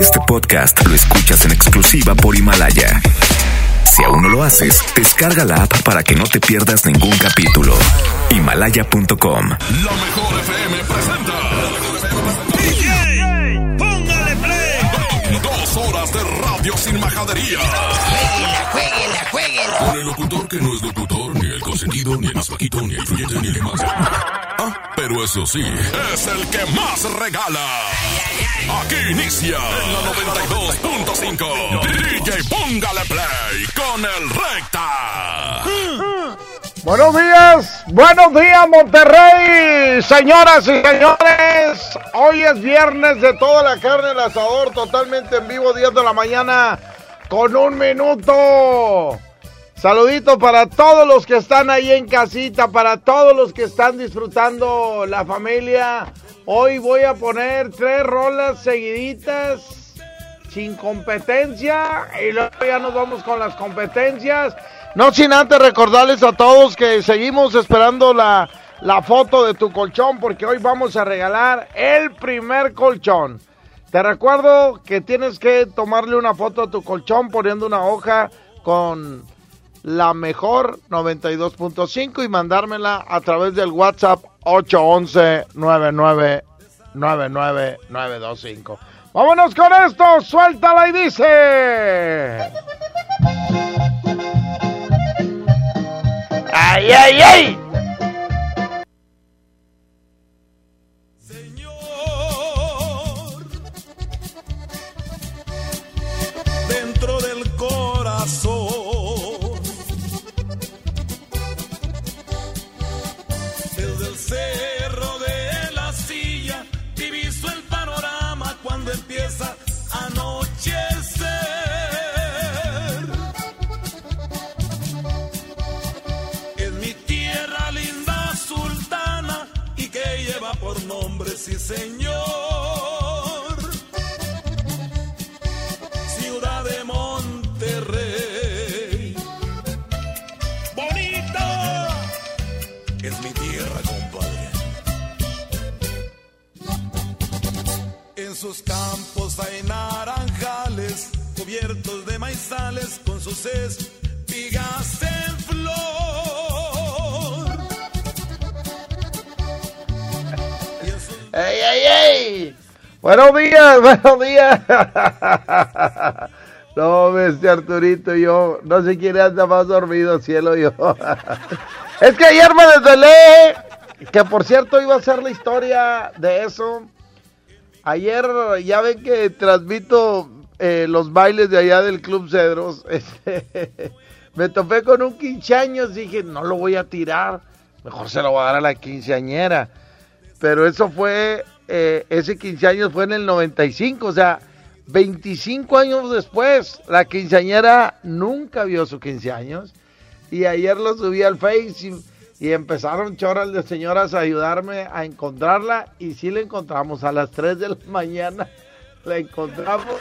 Este podcast lo escuchas en exclusiva por Himalaya. Si aún no lo haces, descarga la app para que no te pierdas ningún capítulo. Himalaya.com. La mejor FM presenta. DJ, póngale play. Dos horas de radio sin majadería. Jueguela, jueguela, jueguela. Con el locutor que no es locutor, consentido, ni el más bajito, ni el ni el más. Ah, pero eso sí, es el que más regala. Aquí inicia en la 92.5. DJ, póngale play con el recta. Buenos días, buenos días Monterrey, señoras y señores. Hoy es viernes de toda la carne del asador, totalmente en vivo, 10 de la mañana, con un minuto. Saludito para todos los que están ahí en casita, para todos los que están disfrutando la familia. Hoy voy a poner tres rolas seguiditas sin competencia y luego ya nos vamos con las competencias. No sin antes recordarles a todos que seguimos esperando la, la foto de tu colchón porque hoy vamos a regalar el primer colchón. Te recuerdo que tienes que tomarle una foto a tu colchón poniendo una hoja con la mejor 92.5 y mandármela a través del WhatsApp 811 925 Vámonos con esto, suéltala y dice. ¡Ay, ay, ay! Sí señor. Ciudad de Monterrey. Bonita es mi tierra, compadre. En sus campos hay naranjales cubiertos de maizales con sus espigas en flor. Buenos días, buenos días. No, este Arturito, yo no sé quién anda más dormido, cielo yo. Es que ayer me desvelé, que por cierto iba a ser la historia de eso. Ayer ya ven que transmito eh, los bailes de allá del Club Cedros. Este, me topé con un 15 años, dije, no lo voy a tirar, mejor se lo voy a dar a la quinceañera. Pero eso fue, eh, ese 15 años fue en el 95, o sea, 25 años después, la quinceañera nunca vio su 15 años. Y ayer lo subí al Face y, y empezaron choras de señoras a ayudarme a encontrarla. Y sí la encontramos a las 3 de la mañana. La encontramos.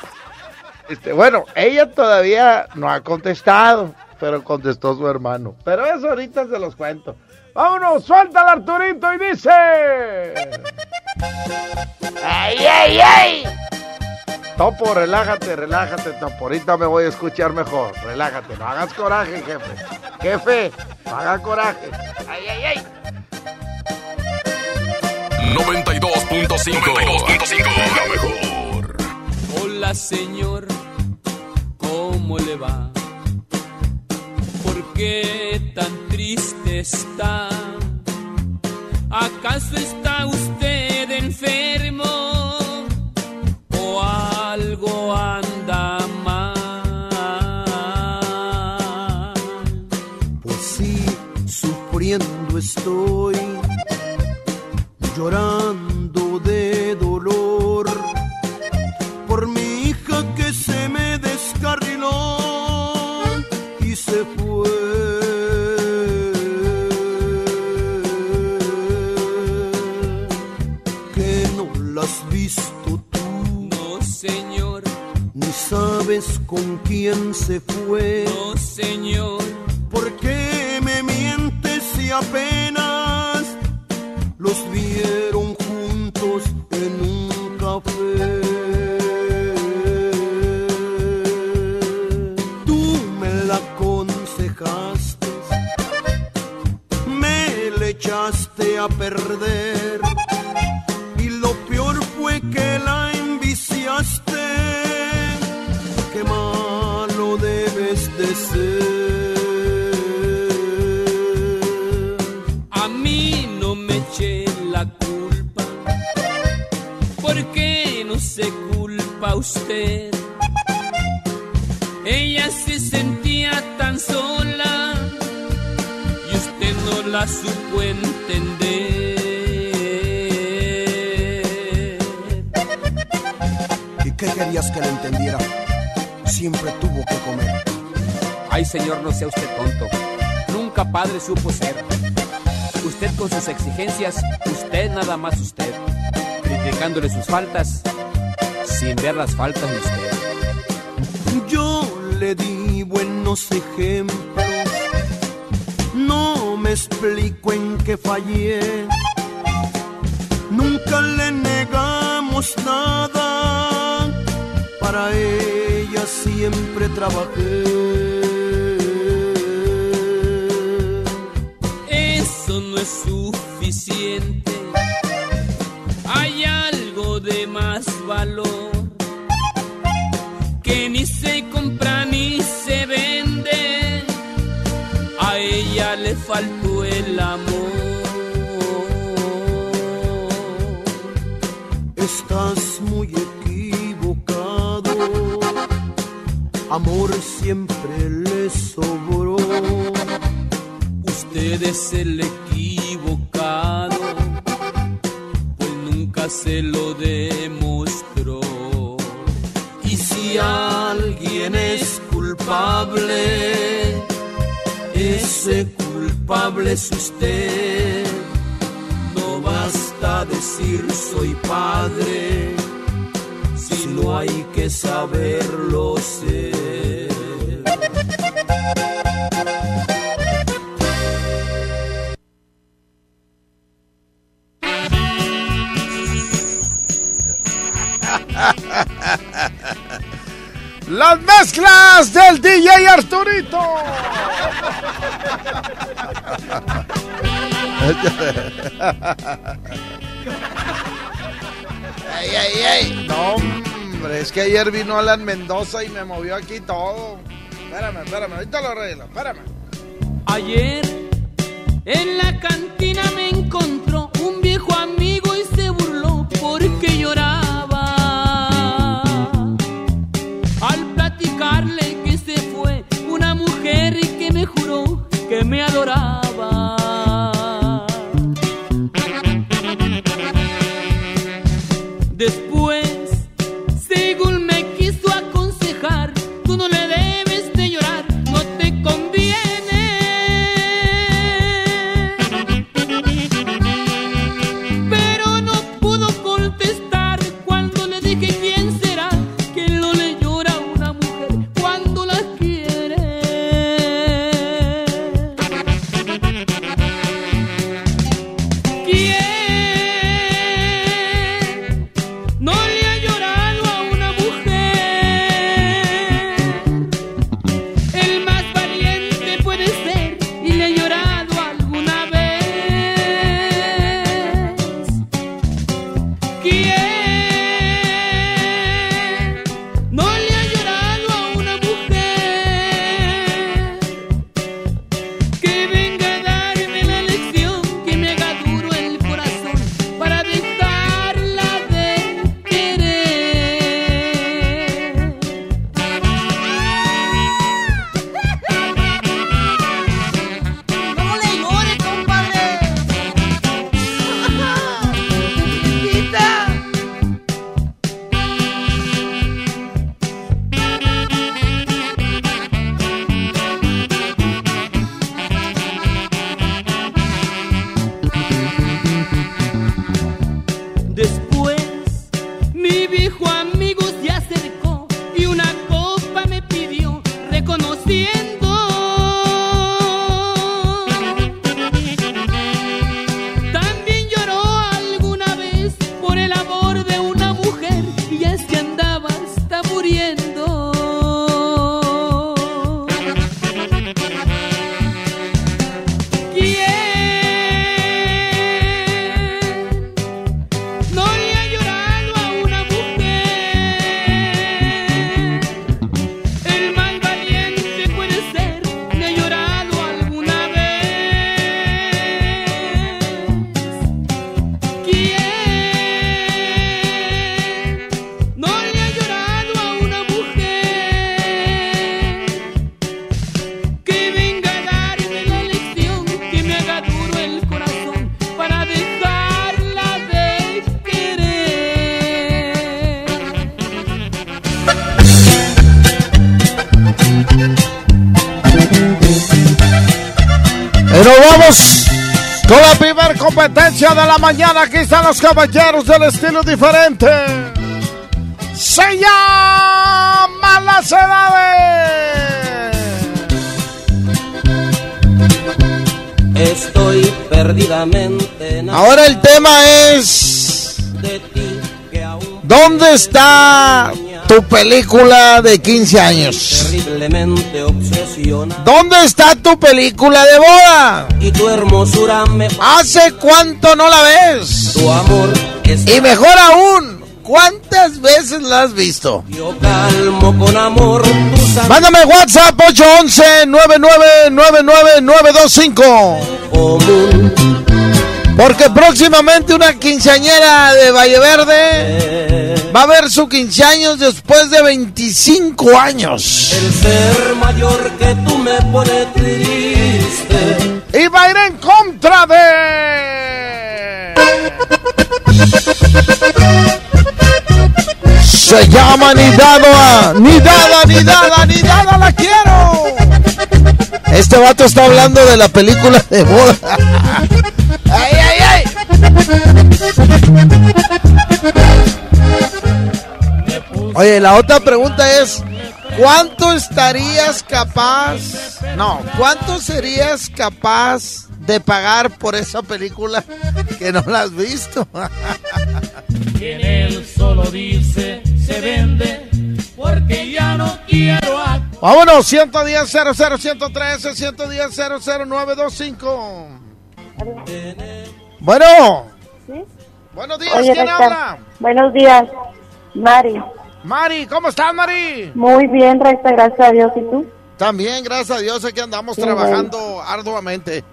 Este, bueno, ella todavía no ha contestado, pero contestó su hermano. Pero eso ahorita se los cuento. Vámonos, suelta al Arturito y dice. ¡Ay, ay, ay! Topo, relájate, relájate, Topo. Ahorita me voy a escuchar mejor. Relájate, no hagas coraje, jefe. Jefe, no haga coraje. ¡Ay, ay, ay! 92.5. 92.5. La mejor. Hola señor, ¿cómo le va? ¿Por qué tan triste está? ¿Acaso está usted enfermo? ¿O algo anda mal? Pues sí, sufriendo estoy, llorando con quién se fue. No, señor. ¿Por qué me mientes si apenas los vieron juntos en un café? Tú me la aconsejaste, me le echaste a perder. Usted. Ella se sentía tan sola y usted no la supo entender. ¿Y qué querías que le entendiera? Siempre tuvo que comer. Ay, señor, no sea usted tonto. Nunca padre supo ser. Usted con sus exigencias, usted nada más usted. Criticándole sus faltas, sin ver las faltas de usted. Yo le di buenos ejemplos. No me explico en qué fallé. Nunca le negamos nada. Para ella siempre trabajé. Eso no es suficiente. Hay algo de más valor Amor siempre le sobró. Usted es el equivocado, pues nunca se lo demostró. Y si alguien es culpable, ese culpable es usted. No basta decir soy padre, no hay que saberlo ser. Las mezclas del DJ Arturito. Ey, ey, ey. No, es que ayer vino Alan Mendoza y me movió aquí todo. Espérame, espérame, ahorita lo arreglo, espérame. Ayer en la cantina me encontró un viejo amigo y se burló porque lloraba. Al platicarle que se fue una mujer y que me juró que me adoraba. Pero vamos con la primera competencia de la mañana. Aquí están los caballeros del estilo diferente. Se llama Las Edades. Estoy perdidamente Ahora el tema es... ¿Dónde está tu película de 15 años? ¿Dónde está tu película de boda? y tu hermosura me ¿Hace cuánto no la ves? tu amor es Y mejor aún, ¿cuántas veces la has visto? yo calmo con amor Mándame WhatsApp 811-9999925 común Porque próximamente una quinceañera de Valle Verde va a ver su 15 años después de 25 años. el ser mayor que tú me pone triste Y va a ir en contra de... Se llama Nidada, Nidada, Nidada, Nidada, la quiero. Este vato está hablando de la película de boda. ¡Ay, ay, ay! Oye, la otra pregunta es, ¿cuánto estarías capaz, no, cuánto serías capaz de pagar por esa película que no la has visto? En él solo dice se vende porque ya no quiero a Vámonos, 110 00 113 110 00925. Bueno, ¿Sí? buenos días, Oye, ¿quién habla? Buenos días, Mari. Mari, ¿cómo estás, Mari? Muy bien, Recta, gracias a Dios. ¿Y tú? También, gracias a Dios, aquí andamos Qué trabajando arduamente.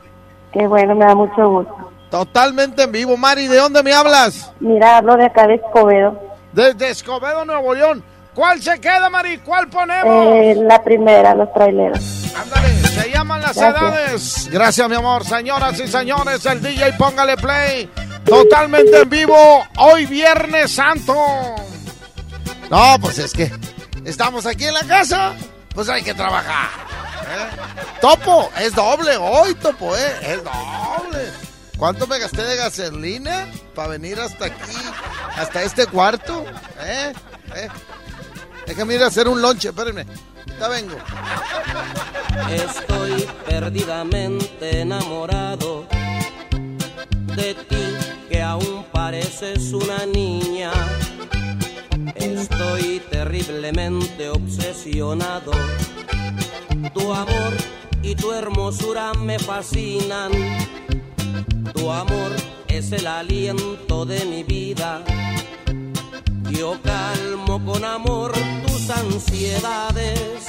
Qué bueno, me da mucho gusto. Totalmente en vivo. Mari, ¿de dónde me hablas? Mira, hablo de acá de Escobedo. Desde Escobedo, Nuevo León. ¿Cuál se queda, Mari? ¿Cuál ponemos? Eh, la primera, los traileros. Ándale, se llaman las Gracias. edades. Gracias, mi amor. Señoras y señores, el DJ póngale play. Totalmente en vivo. Hoy Viernes Santo. No, pues es que estamos aquí en la casa. Pues hay que trabajar. ¿eh? Topo, es doble hoy, Topo, ¿eh? Es doble. ¿Cuánto me gasté de gasolina para venir hasta aquí, hasta este cuarto? ¿Eh? ¿Eh? Déjame ir a hacer un lonche, espérenme. Ya vengo. Estoy perdidamente enamorado de ti que aún pareces una niña. Estoy terriblemente obsesionado. Tu amor y tu hermosura me fascinan. Tu amor es el aliento de mi vida. Yo calmo con amor tus ansiedades.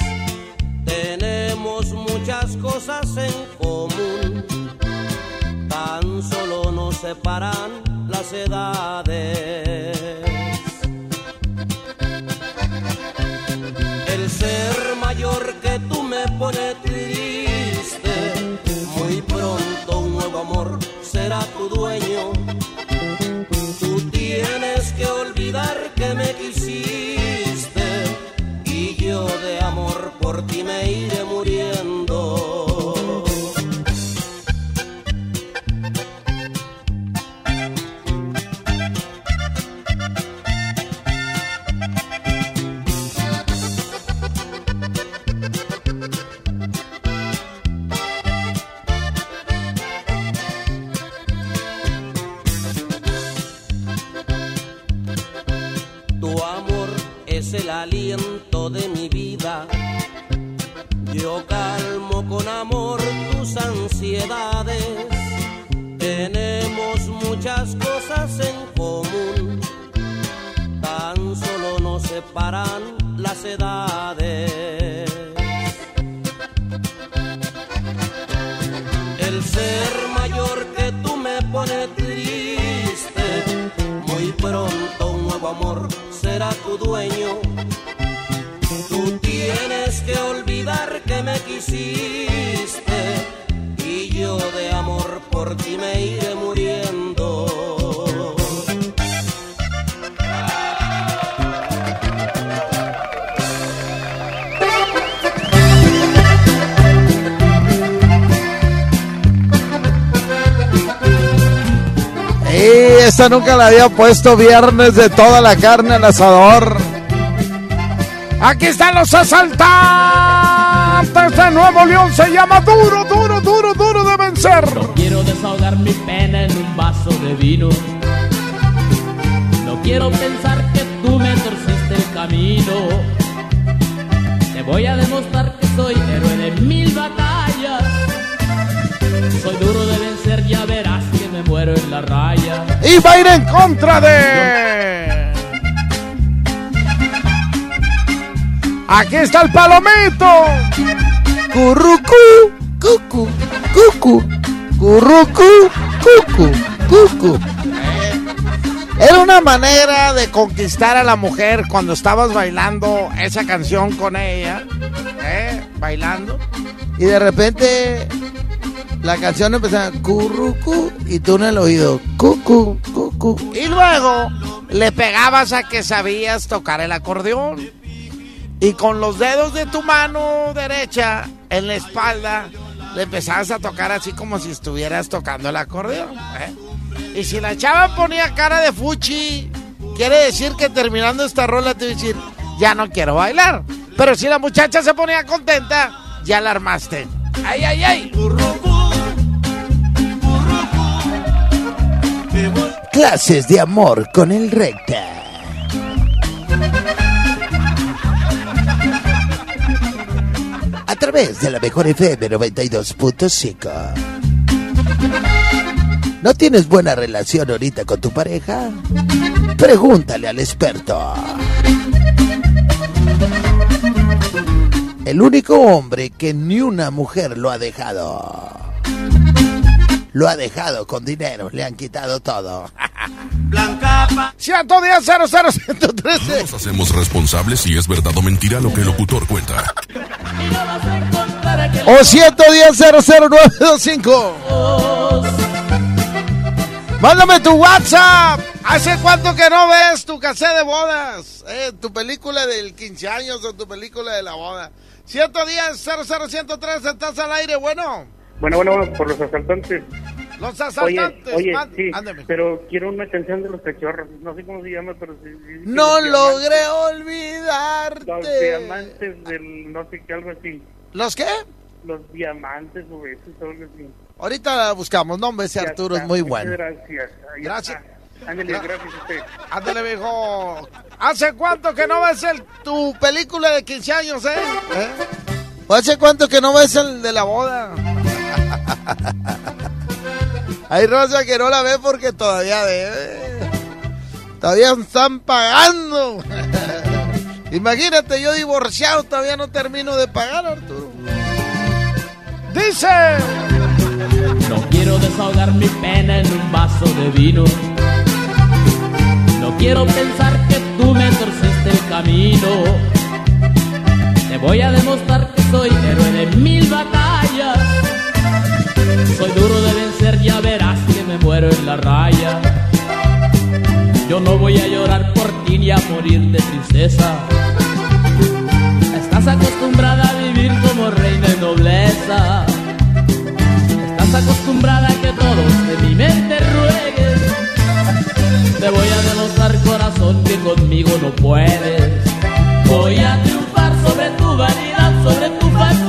Tenemos muchas cosas en común. Tan solo nos separan las edades. El ser mayor que tú me pone triste. Muy pronto un nuevo amor será tu dueño. Nunca la había puesto viernes de toda la carne al asador. Aquí están los asaltantes de Nuevo León. Se llama duro, duro, duro, duro de vencer. No quiero desahogar mi pena en un vaso de vino. No quiero pensar que tú me torciste el camino. Te voy a demostrar Y va a ir en contra de. Aquí está el palomito. Currucú, cucu, cucu, currucú, cucu, cucu. Era una manera de conquistar a la mujer cuando estabas bailando esa canción con ella, ¿eh? bailando, y de repente la canción empezaba currucu y tú en el oído cucu, cucu. Y luego le pegabas a que sabías tocar el acordeón. Y con los dedos de tu mano derecha en la espalda le empezabas a tocar así como si estuvieras tocando el acordeón. ¿eh? Y si la chava ponía cara de fuchi, quiere decir que terminando esta rola te iba a decir, ya no quiero bailar. Pero si la muchacha se ponía contenta, ya la armaste. ¡Ay, ay, ay! Clases de amor con el recta. A través de la mejor FM 92.5. ¿No tienes buena relación ahorita con tu pareja? Pregúntale al experto. El único hombre que ni una mujer lo ha dejado. Lo ha dejado con dinero, le han quitado todo. Blanca 110 00113. No nos hacemos responsables si es verdad o mentira lo que el locutor cuenta. O 110 00925. Mándame tu WhatsApp. ¿Hace cuánto que no ves tu cassette de bodas? Eh, tu película del 15 años o tu película de la boda. 110 00113, estás al aire, bueno. Bueno, bueno, por los asaltantes. Los asaltantes. Oye, oye sí, pero quiero una canción de los cachorros. No sé cómo se llama, pero sí. sí, sí, No logré diamantes. olvidarte. Los diamantes del no sé qué, algo así. ¿Los qué? Los diamantes o eso, algo así. Ahorita la buscamos. No, hombre, ese Arturo está, es muy bueno. Gracias. Gracias. Ándale, Gra- gracias a usted. Ándale, viejo. ¿Hace cuánto que no ves el, tu película de 15 años, eh? ¿Eh? ¿Hace cuánto que no ves el de la boda? Hay Rosa que no la ve porque todavía debe. Todavía están pagando. Imagínate, yo divorciado todavía no termino de pagar, Arturo. Dice. No quiero desahogar mi pena en un vaso de vino. No quiero pensar que tú me torciste el camino. Te voy a demostrar que soy héroe de mil batallas. Soy duro de vencer, ya verás que me muero en la raya. Yo no voy a llorar por ti ni a morir de tristeza. Estás acostumbrada a vivir como reina de nobleza. Estás acostumbrada a que todos de mi mente rueguen. Te voy a demostrar, corazón, que conmigo no puedes. Voy a triunfar sobre tu vanidad, sobre tu falso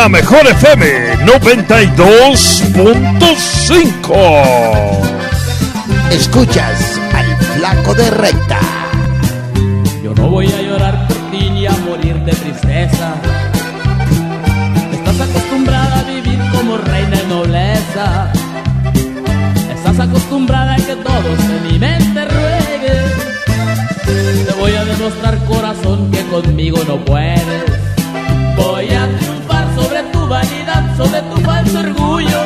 La mejor FM 92.5. Escuchas al flaco de recta. Yo no voy a llorar por ti ni a morir de tristeza. Estás acostumbrada a vivir como reina de nobleza. Estás acostumbrada a que todos en mi mente rueguen. Te voy a demostrar, corazón, que conmigo no puedes. Sobre tu falso orgullo.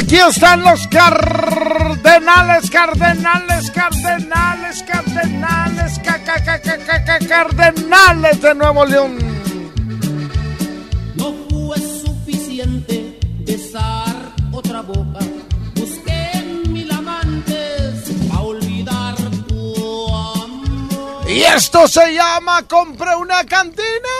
Aquí están los cardenales, cardenales, cardenales, cardenales, ca- ca- ca- ca- ca- ca- cardenales de Nuevo León. No fue suficiente besar otra boca. Busqué en mil amantes a olvidar tu amor. Y esto se llama Compré una cantina.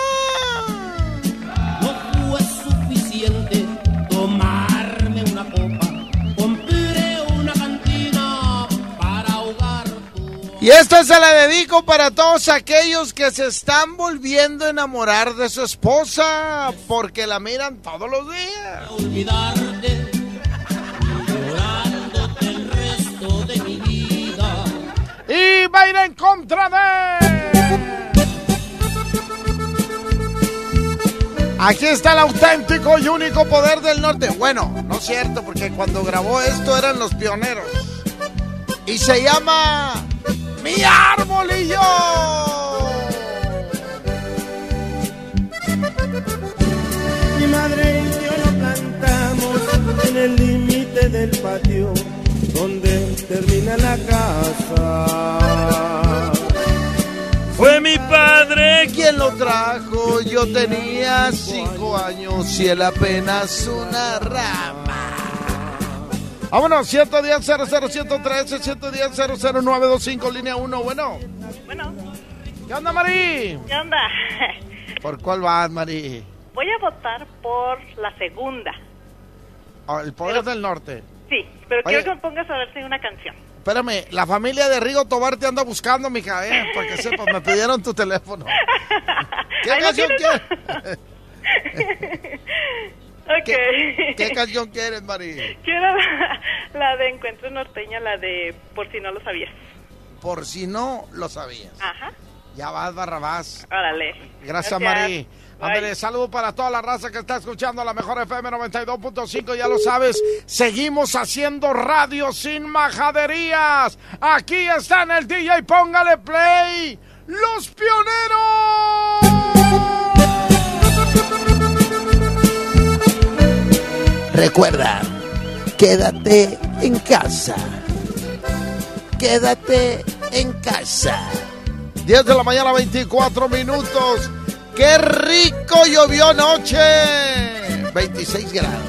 Y esto se le dedico para todos aquellos que se están volviendo a enamorar de su esposa porque la miran todos los días. olvidarte. Llorándote el resto de mi vida. Y va a ir en contra de... Aquí está el auténtico y único poder del norte. Bueno, no es cierto, porque cuando grabó esto eran los pioneros. Y se llama Mi Arbolillo. Mi madre y yo nos plantamos en el límite del patio donde termina la casa. Fue mi padre quien lo trajo. Yo tenía cinco años y él apenas una rama. Vámonos, 110 00113 110 00925 línea 1. Bueno, Bueno, ¿qué onda, Mari? ¿qué onda? ¿Por cuál vas, Mari? Voy a votar por la segunda. Ah, el poder del norte. Sí, pero Oye. quiero que me pongas a ver si hay una canción. Espérame, la familia de Rigo Tobar te anda buscando, mija, ¿eh? Para que sepas, me pidieron tu teléfono. ¿Qué canción quieres? Ok. ¿Qué, qué canción quieres, Mari? Quiero la, la de Encuentro Norteño, la de Por si no lo sabías. Por si no lo sabías. Ajá. Ya vas, Barrabás. Órale. Gracias, Mari. Bye. Ándale, saludo para toda la raza que está escuchando la mejor FM 92.5, ya lo sabes, seguimos haciendo radio sin majaderías. Aquí están el DJ, póngale play. Los pioneros. Recuerda, quédate en casa. Quédate en casa. 10 de la mañana, 24 minutos. ¡Qué rico llovió anoche! 26 grados.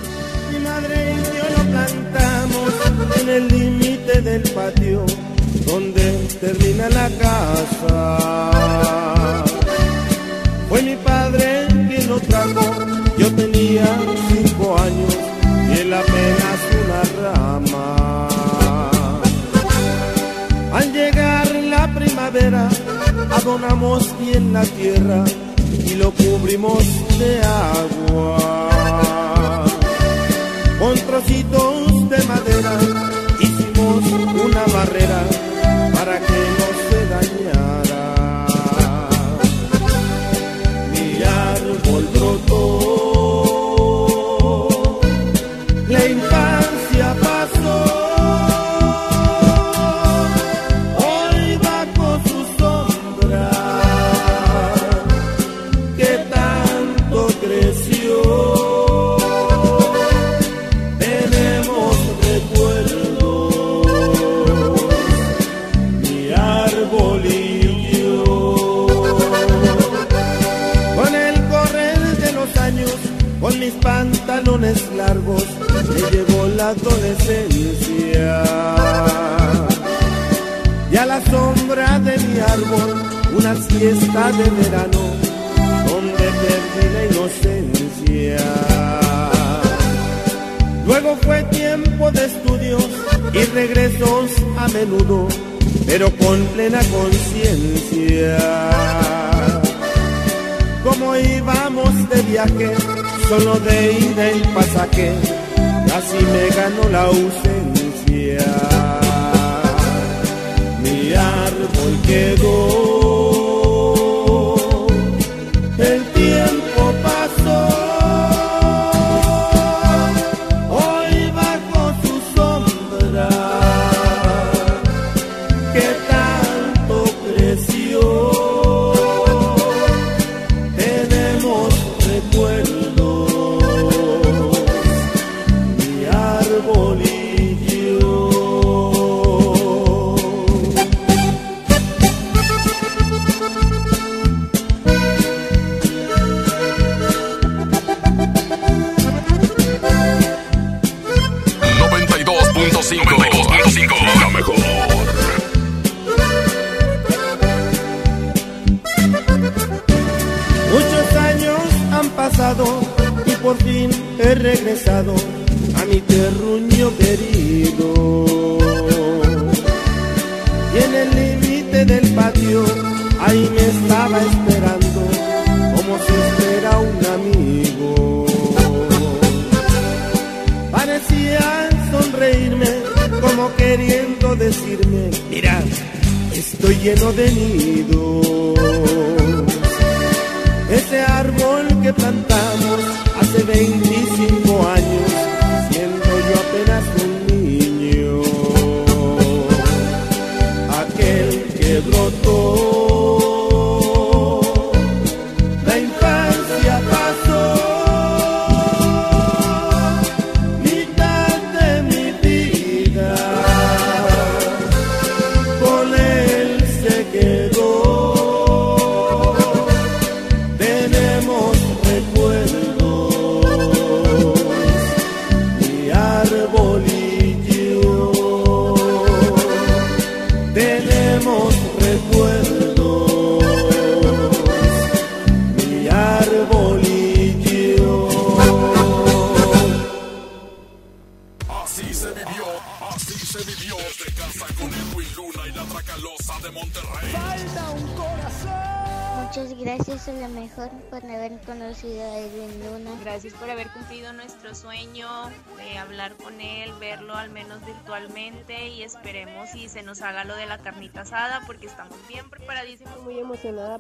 Mi madre y yo nos plantamos en el límite del patio donde termina la casa. Fue mi padre quien lo trajo, yo tenía cinco años él apenas una rama. Al llegar la primavera, adonamos bien la tierra y lo cubrimos de agua. Con trocitos de madera hicimos una barrera arbolillo. Con el correr de los años, con mis pantalones largos, me llegó la adolescencia. Y a la sombra de mi árbol, una siesta de verano, donde perdí la inocencia. Luego fue tiempo de estudios y regresos a menudo, pero con plena conciencia. Como íbamos de viaje, solo de ida el pasaje, casi me ganó la ausencia. Mi árbol quedó,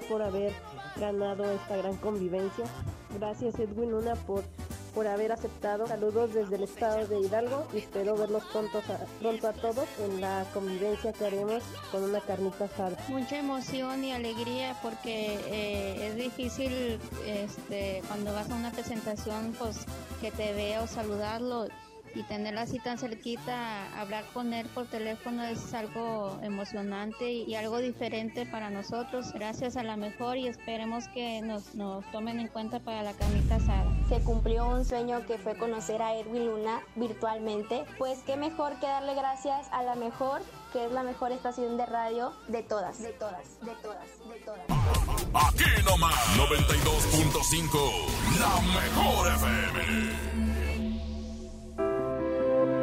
por haber ganado esta gran convivencia. Gracias Edwin Luna por, por haber aceptado. Saludos desde el estado de Hidalgo y espero verlos pronto a, pronto a todos en la convivencia que haremos con una carnita asada. Mucha emoción y alegría porque eh, es difícil este, cuando vas a una presentación pues que te vea o saludarlo y tenerlo así tan cerquita, hablar con él por teléfono es algo emocionante y, y algo diferente para nosotros. Gracias a la mejor y esperemos que nos, nos tomen en cuenta para la carnita asada. Se cumplió un sueño que fue conocer a Edwin Luna virtualmente. Pues qué mejor que darle gracias a la mejor, que es la mejor estación de radio de todas, de todas, de todas, de todas. Aquí nomás, 92.5, la mejor FM.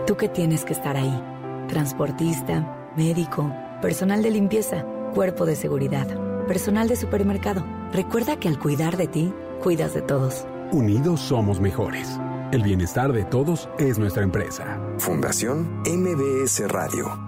Tú que tienes que estar ahí. Transportista, médico, personal de limpieza, cuerpo de seguridad, personal de supermercado. Recuerda que al cuidar de ti, cuidas de todos. Unidos somos mejores. El bienestar de todos es nuestra empresa. Fundación MBS Radio.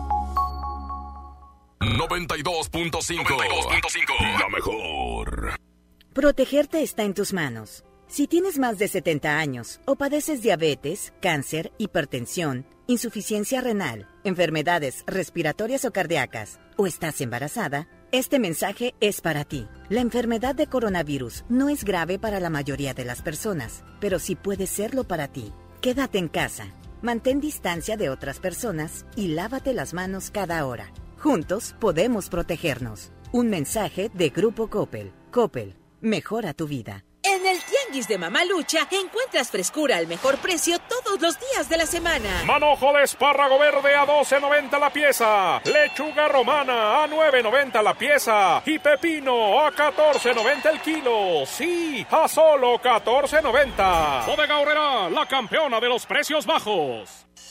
92.5. La mejor. Protegerte está en tus manos. Si tienes más de 70 años o padeces diabetes, cáncer, hipertensión, insuficiencia renal, enfermedades respiratorias o cardíacas, o estás embarazada, este mensaje es para ti. La enfermedad de coronavirus no es grave para la mayoría de las personas, pero sí puede serlo para ti. Quédate en casa, mantén distancia de otras personas y lávate las manos cada hora. Juntos podemos protegernos. Un mensaje de Grupo Coppel. Coppel, mejora tu vida. En el Tianguis de Mamalucha encuentras frescura al mejor precio todos los días de la semana. Manojo de espárrago verde a 12.90 la pieza. Lechuga romana a 9.90 la pieza. Y pepino a 14.90 el kilo. Sí, a solo 14.90. Bodega Horrera, la campeona de los precios bajos.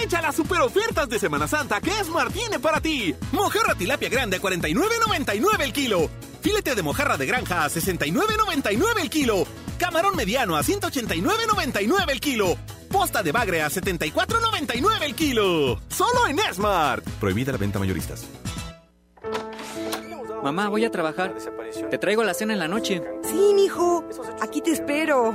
Aprovecha las super ofertas de Semana Santa que Esmar tiene para ti. Mojarra tilapia grande a 49.99 el kilo. Filete de mojarra de granja a 69.99 el kilo. Camarón mediano a 189.99 el kilo. Posta de bagre a 74.99 el kilo. Solo en Smart. Prohibida la venta mayoristas. Mamá, voy a trabajar. Te traigo la cena en la noche. Sí, mijo. Aquí te espero.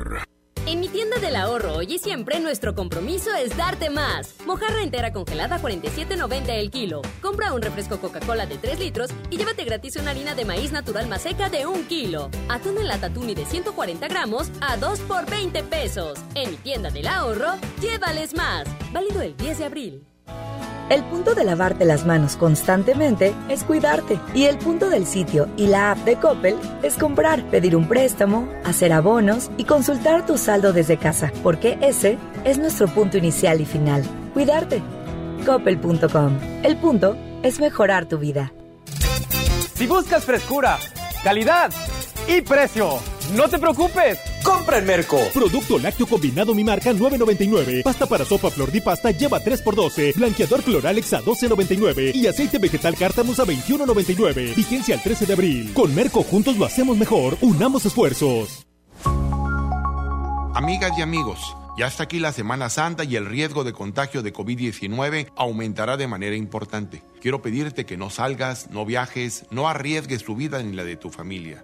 En mi tienda del ahorro hoy y siempre nuestro compromiso es darte más. Mojarra entera congelada a 47.90 el kilo. Compra un refresco Coca-Cola de 3 litros y llévate gratis una harina de maíz natural más seca de 1 kilo. Atún en lata tuni de 140 gramos a 2 por 20 pesos. En mi tienda del ahorro, llévales más. Válido el 10 de abril. El punto de lavarte las manos constantemente es cuidarte. Y el punto del sitio y la app de Coppel es comprar, pedir un préstamo, hacer abonos y consultar tu saldo desde casa, porque ese es nuestro punto inicial y final. Cuidarte. Coppel.com. El punto es mejorar tu vida. Si buscas frescura, calidad y precio, no te preocupes. Compra en Merco. Producto lácteo combinado mi marca 9.99. Pasta para sopa flor di pasta lleva 3x12. Blanqueador Cloralex a 12.99. Y aceite vegetal cártamus a 21.99. Vigencia al 13 de abril. Con Merco juntos lo hacemos mejor. Unamos esfuerzos. Amigas y amigos. Ya está aquí la Semana Santa y el riesgo de contagio de COVID-19 aumentará de manera importante. Quiero pedirte que no salgas, no viajes, no arriesgues tu vida ni la de tu familia.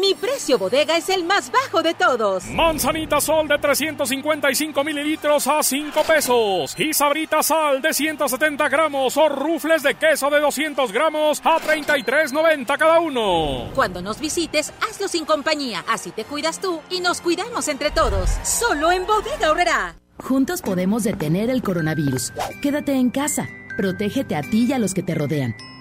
Mi precio bodega es el más bajo de todos. Manzanita Sol de 355 mililitros a 5 pesos. Y Sabrita Sal de 170 gramos o rufles de queso de 200 gramos a 33.90 cada uno. Cuando nos visites, hazlo sin compañía. Así te cuidas tú y nos cuidamos entre todos. Solo en Bodega Horrera. Juntos podemos detener el coronavirus. Quédate en casa. Protégete a ti y a los que te rodean.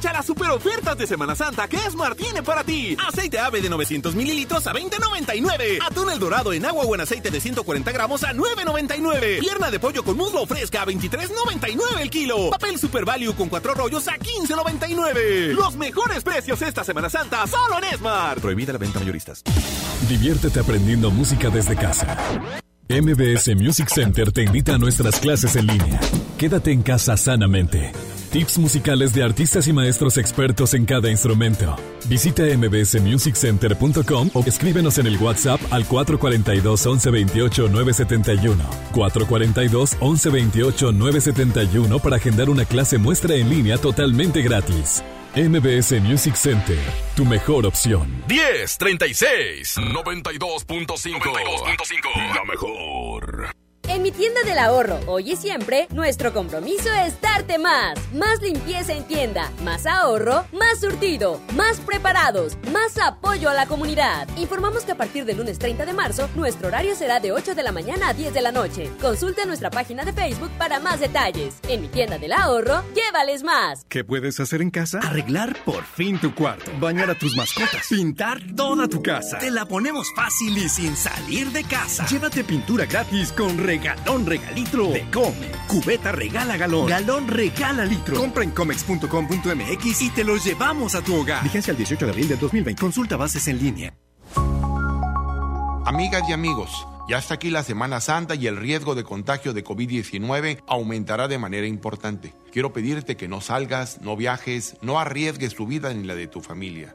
Aprovecha las super ofertas de Semana Santa que Esmar tiene para ti. Aceite ave de 900 mililitros a 20.99. Atún el dorado en agua o en aceite de 140 gramos a 9.99. Pierna de pollo con muslo fresca a 23.99 el kilo. Papel Super Value con cuatro rollos a 15.99. Los mejores precios esta Semana Santa solo en Esmar. Prohibida la venta mayoristas. Diviértete aprendiendo música desde casa. MBS Music Center te invita a nuestras clases en línea. Quédate en casa sanamente. Tips musicales de artistas y maestros expertos en cada instrumento. Visita mbsmusiccenter.com o escríbenos en el WhatsApp al 442 1128 971. 442 1128 971 para agendar una clase muestra en línea totalmente gratis. MBS Music Center, tu mejor opción. 10 36 92.5 La mejor. En mi tienda del ahorro, hoy y siempre, nuestro compromiso es darte más. Más limpieza en tienda, más ahorro, más surtido, más preparados, más apoyo a la comunidad. Informamos que a partir del lunes 30 de marzo, nuestro horario será de 8 de la mañana a 10 de la noche. Consulta nuestra página de Facebook para más detalles. En mi tienda del ahorro, llévales más. ¿Qué puedes hacer en casa? Arreglar por fin tu cuarto, bañar a tus mascotas, pintar toda tu casa. Te la ponemos fácil y sin salir de casa. Llévate pintura gratis con regalón regalitro de Comex. Cubeta regala galón, galón regala litro. Compra en comex.com.mx y te lo llevamos a tu hogar. Vigencia el 18 de abril del 2020. Consulta bases en línea. Amigas y amigos, ya está aquí la Semana Santa y el riesgo de contagio de COVID-19 aumentará de manera importante. Quiero pedirte que no salgas, no viajes, no arriesgues tu vida ni la de tu familia.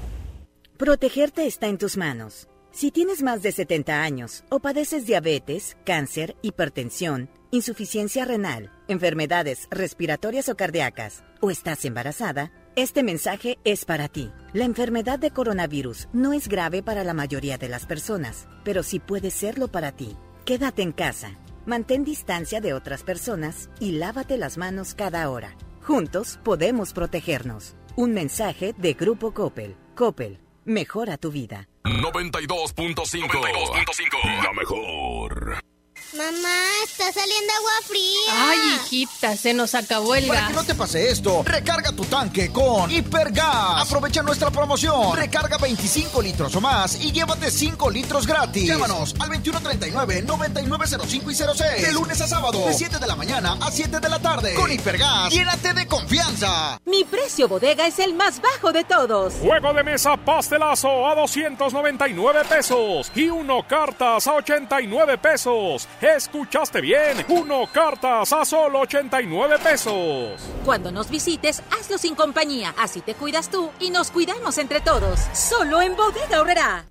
Protegerte está en tus manos. Si tienes más de 70 años o padeces diabetes, cáncer, hipertensión, insuficiencia renal, enfermedades respiratorias o cardíacas, o estás embarazada, este mensaje es para ti. La enfermedad de coronavirus no es grave para la mayoría de las personas, pero sí puede serlo para ti. Quédate en casa, mantén distancia de otras personas y lávate las manos cada hora. Juntos podemos protegernos. Un mensaje de Grupo Coppel. Coppel Mejora tu vida. 92.5. La mejor. Mamá, está saliendo agua fría. Ay, hijita, se nos acabó el Para gas. que no te pase esto, recarga tu tanque con Hipergas. Aprovecha nuestra promoción. Recarga 25 litros o más y llévate 5 litros gratis. Llámanos al 2139-9905 y 06. De lunes a sábado, de 7 de la mañana a 7 de la tarde. Con Hipergas, llénate de confianza. Mi precio bodega es el más bajo de todos. Juego de mesa pastelazo a 299 pesos y uno cartas a 89 pesos. Escuchaste bien, uno cartas a solo 89 pesos. Cuando nos visites, hazlo sin compañía. Así te cuidas tú y nos cuidamos entre todos. Solo en Bodega Aurrera.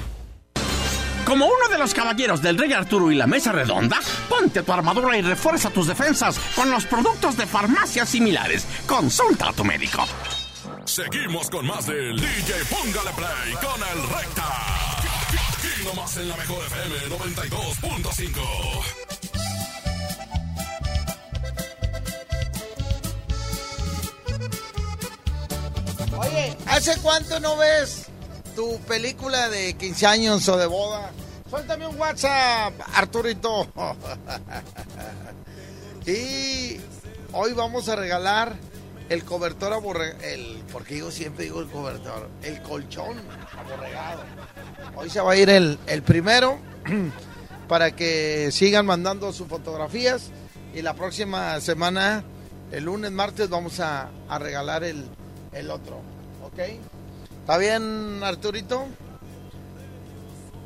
Como uno de los caballeros del Rey Arturo y la Mesa Redonda, ponte tu armadura y refuerza tus defensas con los productos de farmacias similares. Consulta a tu médico. Seguimos con más del DJ Póngale Play con el Recta. Aquí nomás en la mejor FM 92.5. Oye, ¿hace cuánto no ves tu película de 15 años o de boda? Suéltame un WhatsApp, Arturito. y hoy vamos a regalar el cobertor aborregado. El, porque yo siempre digo el cobertor, el colchón aborregado. Hoy se va a ir el, el primero para que sigan mandando sus fotografías. Y la próxima semana, el lunes, martes, vamos a, a regalar el, el otro. ¿Ok? ¿Está bien, Arturito?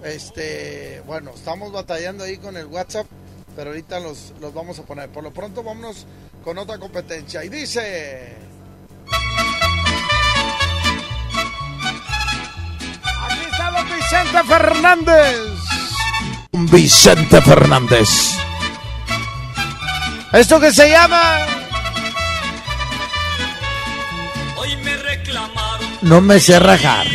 Este, bueno, estamos batallando ahí con el WhatsApp, pero ahorita los, los vamos a poner. Por lo pronto, vámonos con otra competencia. Y dice. Aquí está don Vicente Fernández. Vicente Fernández. Esto que se llama. Hoy me reclamaron No me sé rajar.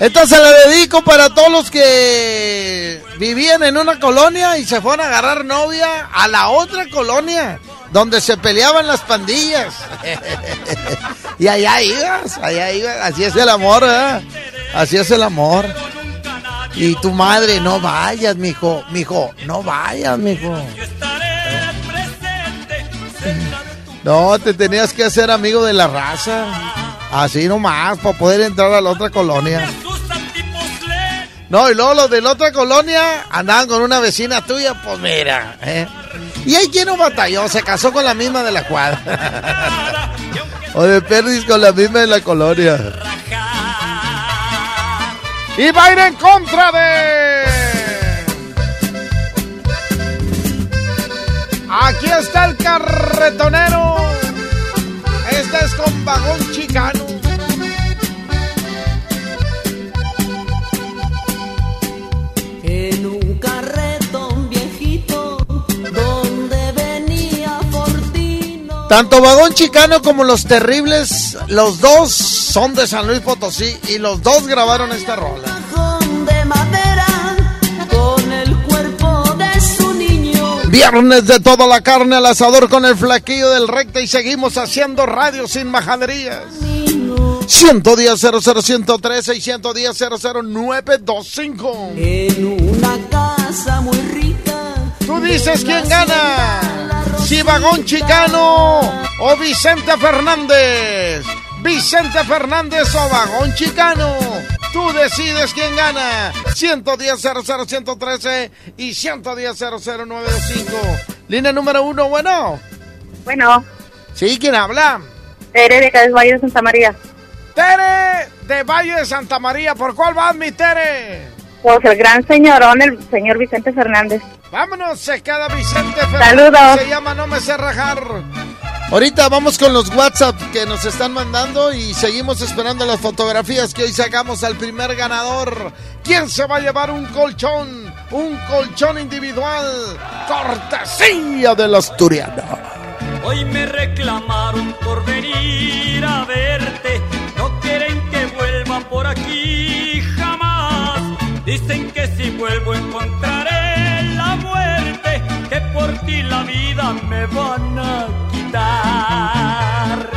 Esta se la dedico para todos los que vivían en una colonia y se fueron a agarrar novia a la otra colonia donde se peleaban las pandillas. y allá ibas, allá ibas. Así es el amor, ¿eh? Así es el amor. Y tu madre, no vayas, mijo. Mijo, no vayas, mijo. No, te tenías que hacer amigo de la raza. Así nomás, para poder entrar a la otra colonia. No, y luego los de la otra colonia andaban con una vecina tuya, pues mira, ¿eh? Y hay quien no batalló, se casó con la misma de la cuadra. o de perdis con la misma de la colonia. Y va a ir en contra de. Aquí está el carretonero. Este es con vagón chicano. En un carretón viejito donde venía Fortino. Tanto Vagón Chicano como Los Terribles, los dos son de San Luis Potosí y los dos grabaron esta rola. Viernes de toda la carne al asador con el flaquillo del recta y seguimos haciendo radio sin majaderías. 110 00113 y 110 00925. En una casa muy rica. Tú dices quién gana. Si Vagón Chicano o Vicente Fernández. Vicente Fernández o Vagón Chicano. Tú decides quién gana. 110 00113 y 110 00925. Línea número uno, bueno. Bueno, Sí, ¿quién habla? Tere de Cádiz Valle de Santa María. Tere de Valle de Santa María. ¿Por cuál vas, mi Tere? Pues el gran señorón, el señor Vicente Fernández. Vámonos, se queda Vicente Fernández. Saludos. Se llama No me sé rajar. Ahorita vamos con los WhatsApp que nos están mandando y seguimos esperando las fotografías que hoy sacamos al primer ganador. ¿Quién se va a llevar un colchón? Un colchón individual. Cortesía del asturiano. Hoy me reclamaron por venir a verte. No quieren que vuelva por aquí jamás. Dicen que si vuelvo encontraré la muerte. Que por ti la vida me van a quitar.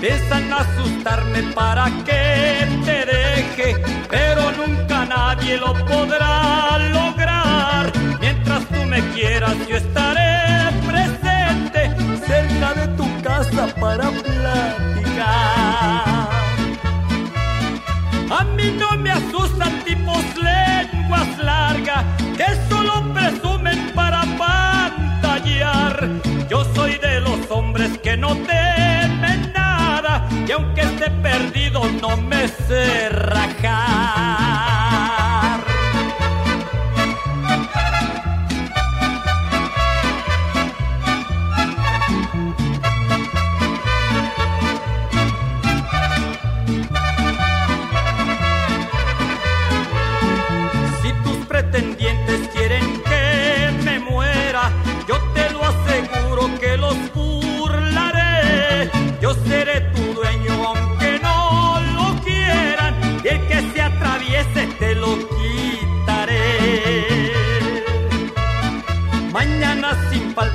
Piensan asustarme para que te deje. Pero nunca nadie lo podrá lograr. Mientras tú me quieras, yo estaré presente cerca de tu casa para platicar. A mí no me asustan tipos lenguas largas soy de los hombres que no temen nada y aunque esté perdido no me sé rajar.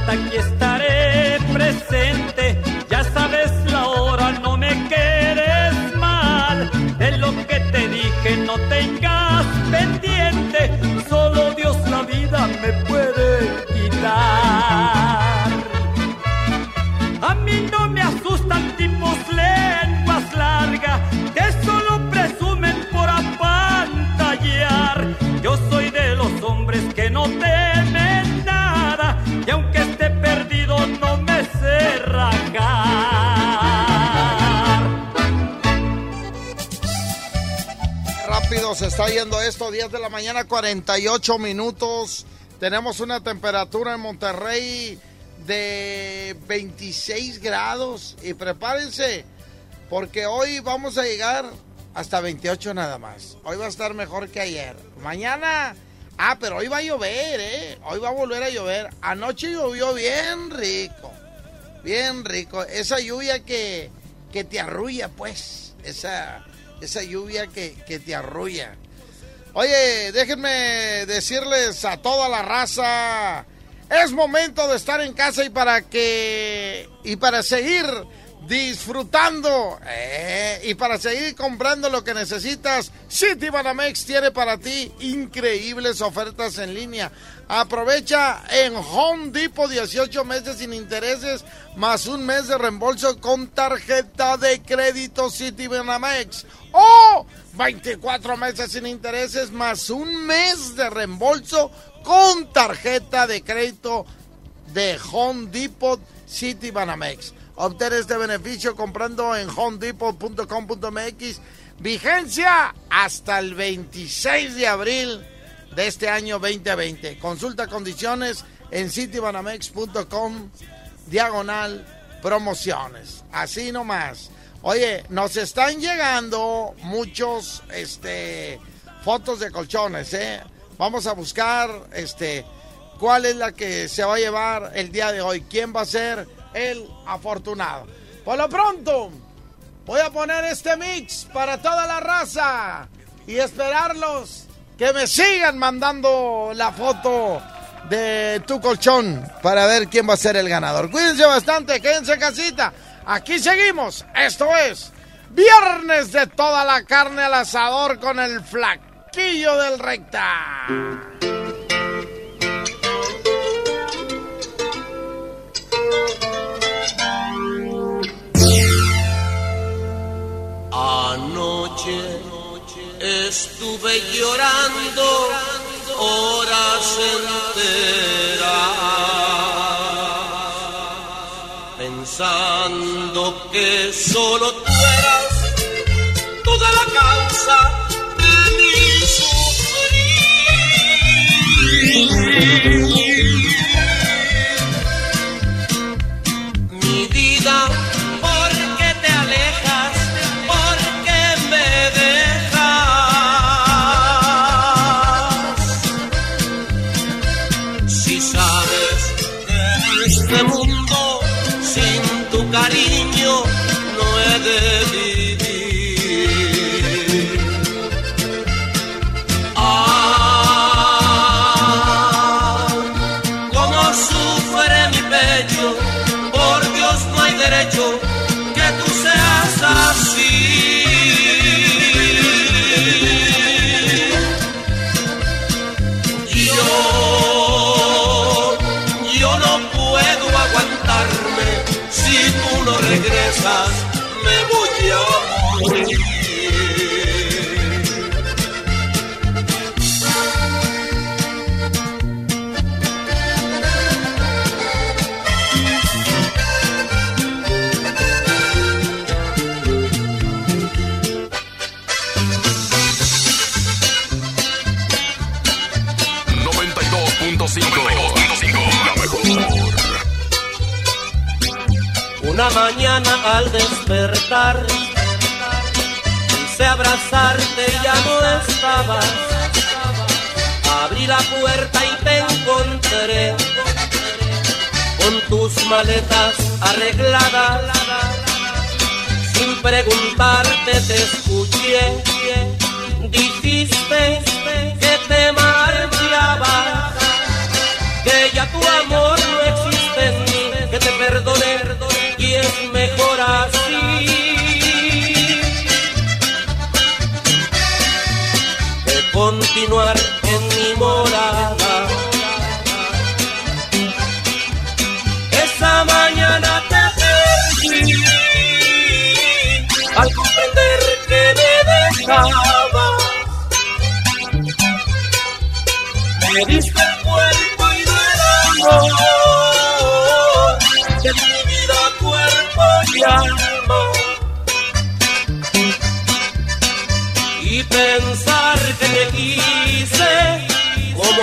Aquí estaré presente, Está yendo esto, 10 de la mañana, 48 minutos. Tenemos una temperatura en Monterrey de 26 grados y prepárense porque hoy vamos a llegar hasta 28 nada más. Hoy va a estar mejor que ayer. Mañana, ah, pero hoy va a llover, ¿eh? Hoy va a volver a llover. Anoche llovió bien rico, bien rico. Esa lluvia que, que te arrulla, pues, esa, esa lluvia que, que te arrulla. Oye, déjenme decirles a toda la raza, es momento de estar en casa y para que y para seguir disfrutando eh, y para seguir comprando lo que necesitas, City Banamex tiene para ti increíbles ofertas en línea. Aprovecha en Home Depot 18 meses sin intereses más un mes de reembolso con tarjeta de crédito City Banamex o 24 meses sin intereses más un mes de reembolso con tarjeta de crédito de Home Depot City Banamex. Obtén este beneficio comprando en homedepot.com.mx. Vigencia hasta el 26 de abril de este año 2020. Consulta condiciones en citybanamex.com diagonal promociones. Así nomás. Oye, nos están llegando muchos este fotos de colchones, ¿eh? Vamos a buscar este cuál es la que se va a llevar el día de hoy. ¿Quién va a ser el afortunado? Por lo pronto, voy a poner este mix para toda la raza y esperarlos que me sigan mandando la foto de tu colchón para ver quién va a ser el ganador. Cuídense bastante, quédense en casita. Aquí seguimos. Esto es Viernes de toda la carne al asador con el flaquillo del recta. Estuve llorando horas enteras, pensando que solo tú eras toda la causa de mi sufrir. Cariño no he de vivir. Mañana al despertar, quise abrazarte y ya no estabas. Abrí la puerta y te encontré con tus maletas arregladas. Sin preguntarte te escuché, dijiste que te marchabas, que ya tu amor no existe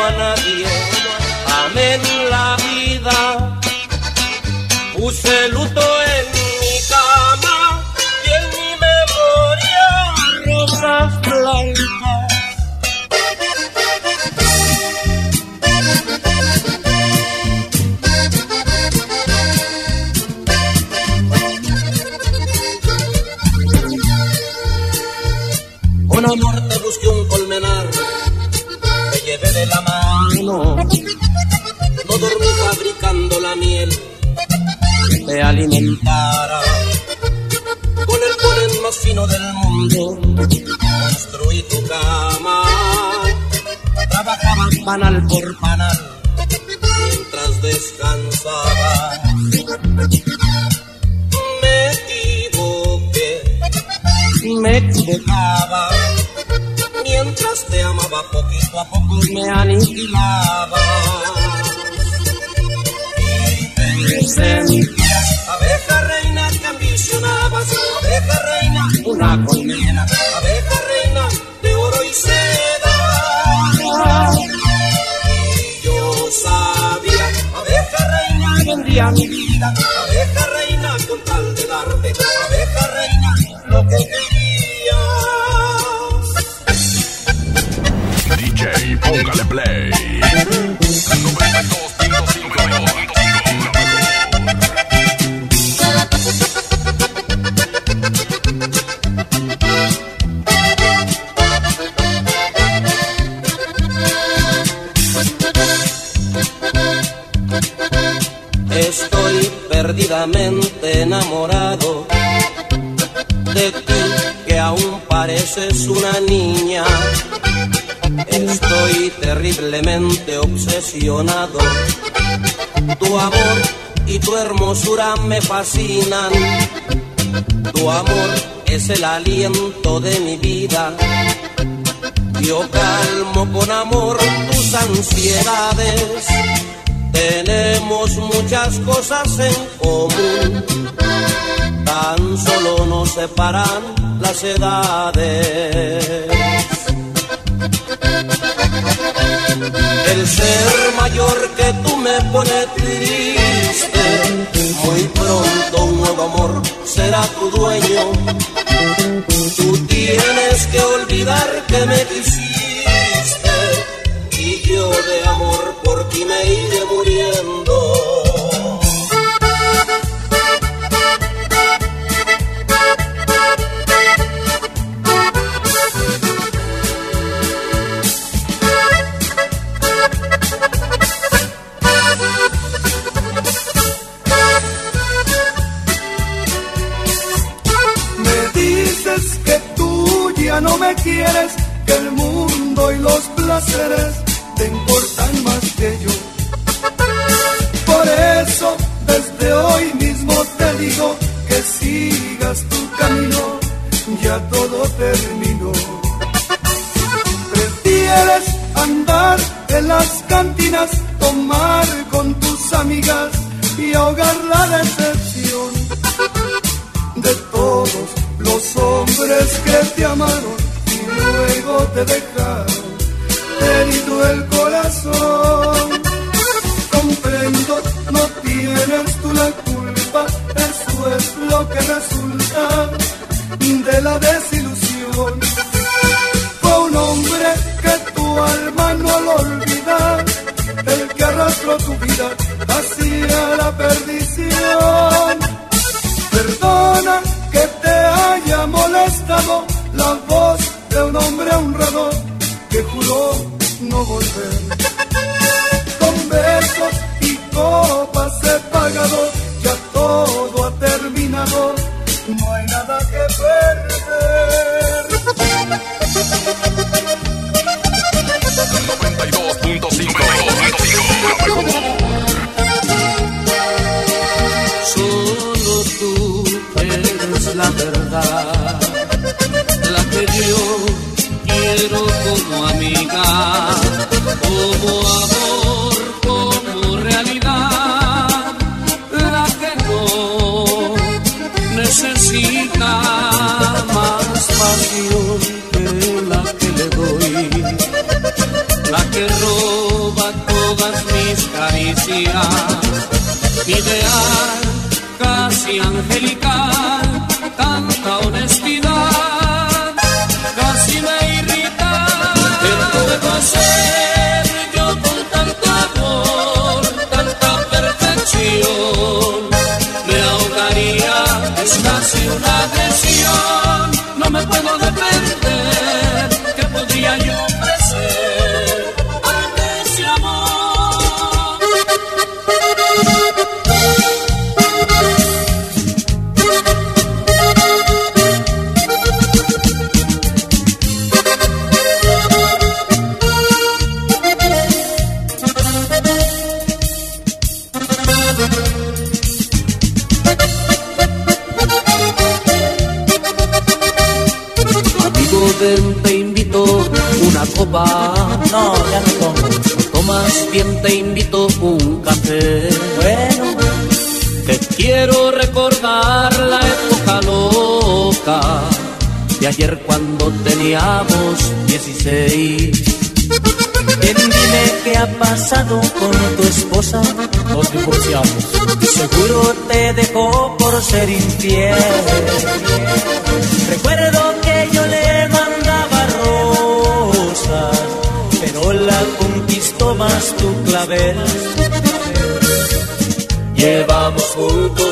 a nadie, amé en la vida. Puse luto una miel que te alimentara con el polen más fino del mundo. Construí tu cama, trabajaba panal por panal mientras descansaba. Me equivoqué, me equivocaba. Mientras te amaba poquito a poco me aniquilaba. Sentías, abeja reina que ambicionabas, abeja reina, una colmena, abeja reina de oro y seda. Y yo sabía, abeja reina vendría mi vida, Tu amor y tu hermosura me fascinan. Tu amor es el aliento de mi vida. Yo calmo con amor tus ansiedades. Tenemos muchas cosas en común, tan solo nos separan las edades. El ser mayor que tú me pone triste, muy pronto un nuevo amor será tu dueño. Tú tienes que olvidar que me quisiste y yo de amor por ti me iré muriendo.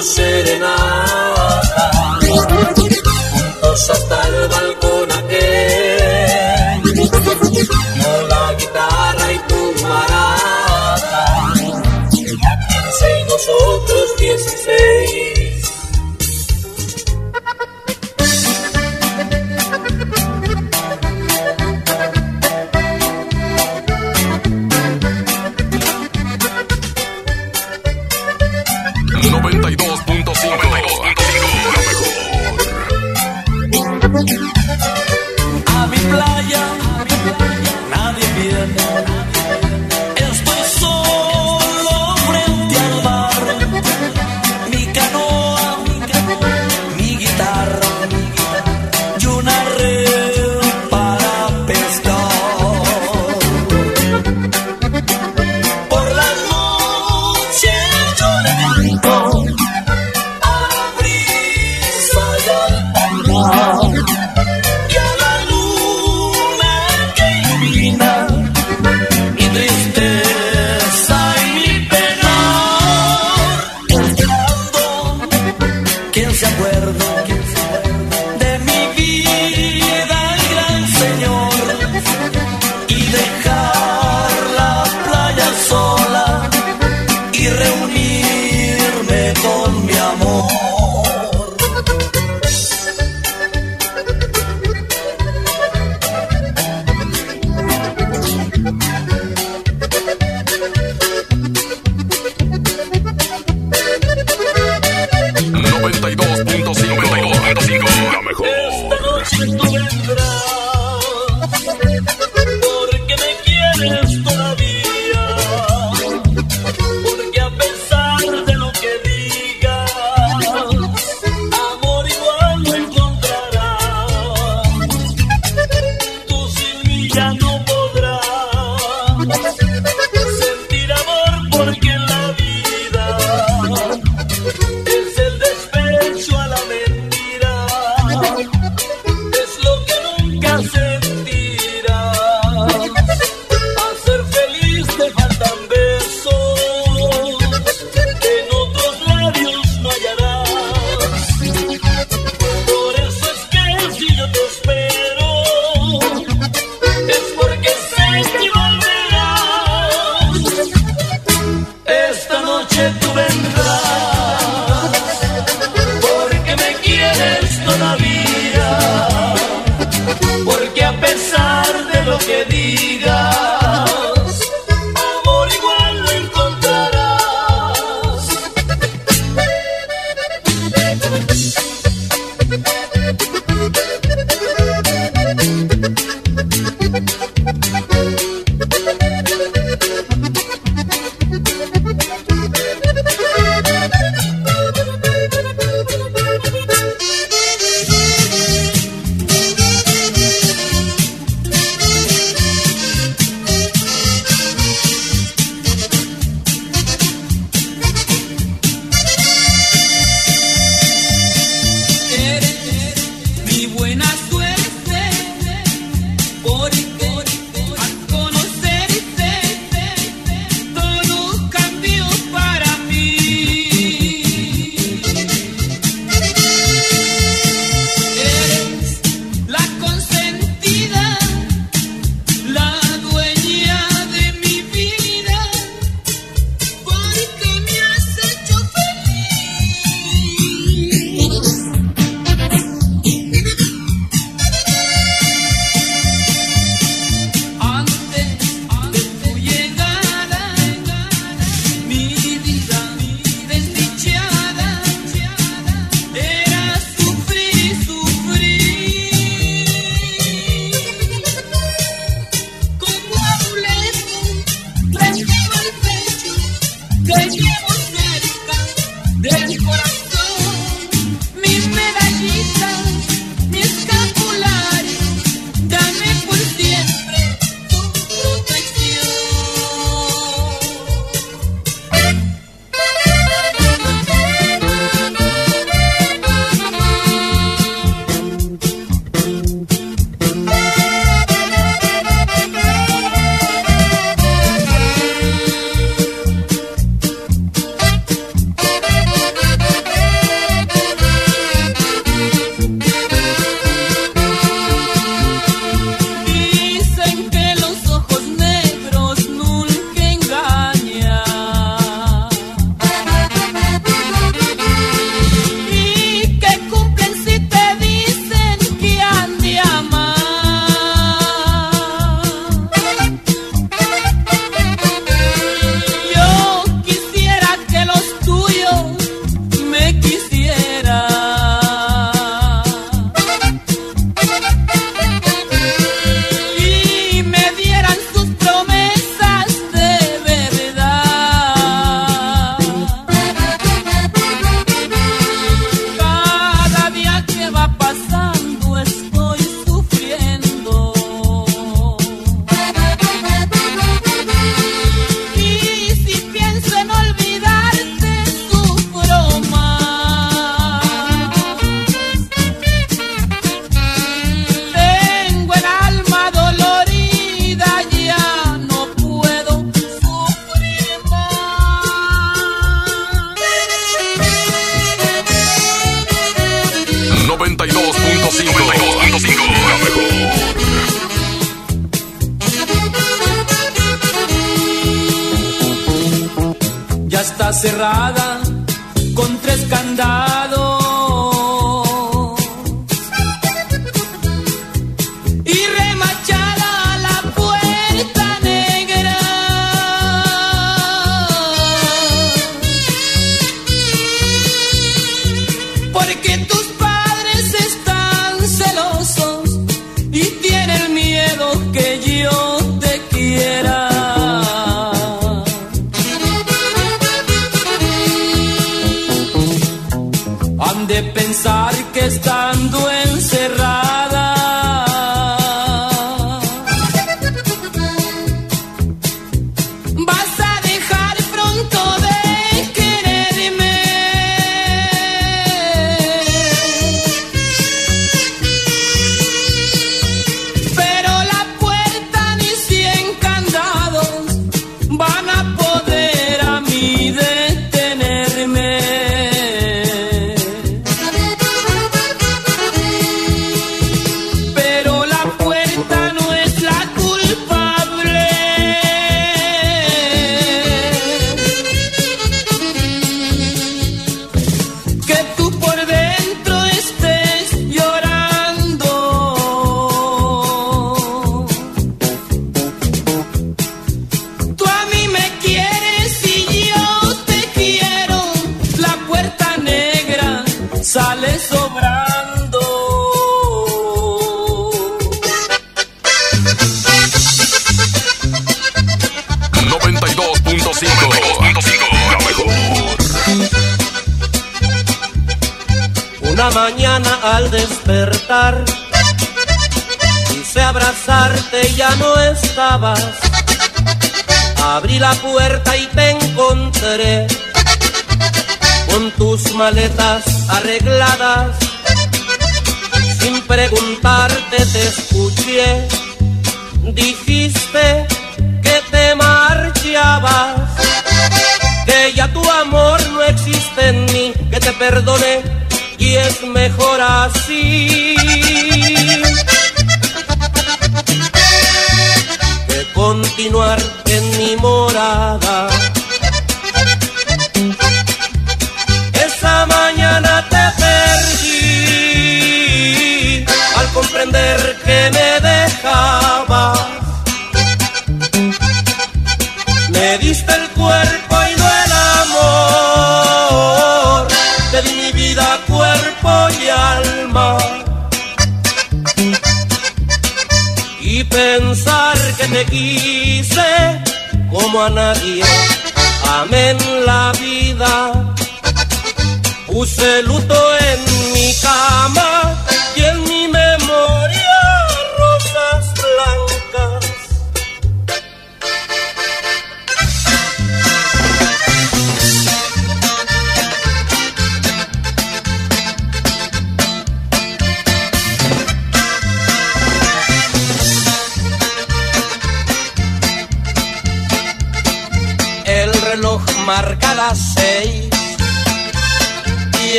tu serenata, juntos hasta el balcón aquel, con la guitarra y tu maraca, a quince y nosotros dieciséis.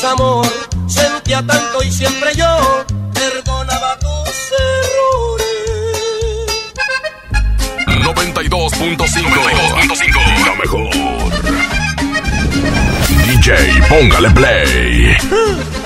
desamor sentía tanto y siempre yo perdonaba tus errores. 92.5 92.5 La mejor. DJ, póngale play. Ah.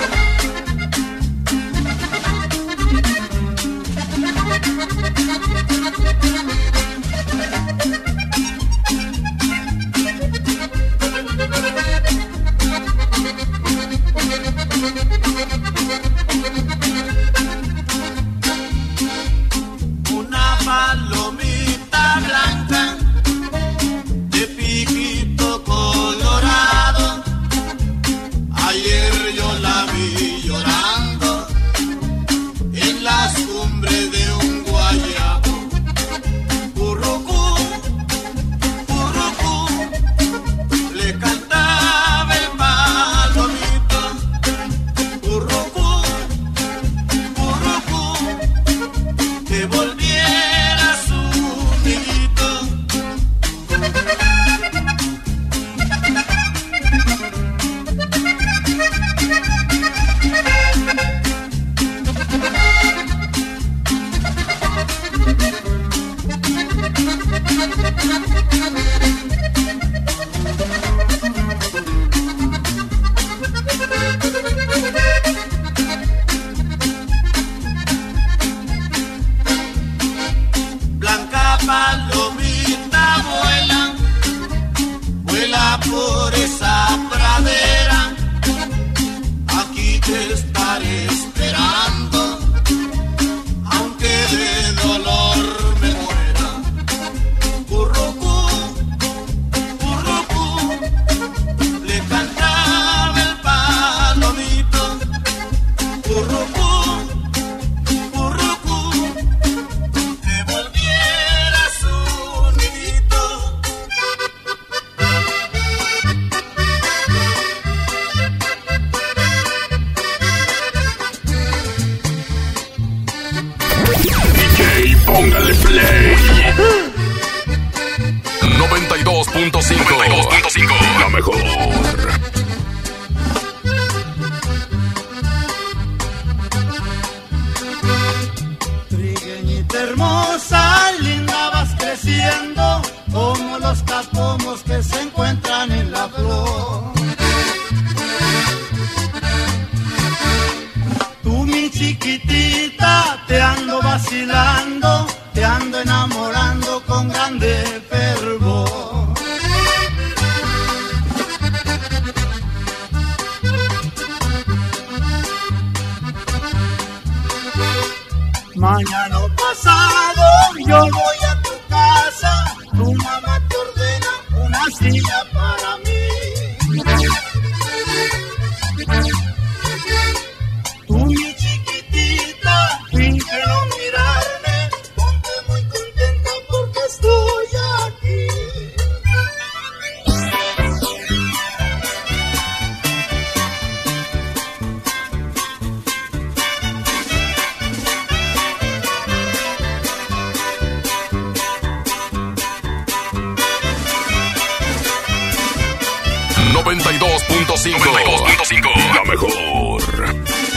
92.5. 92.5. La mejor.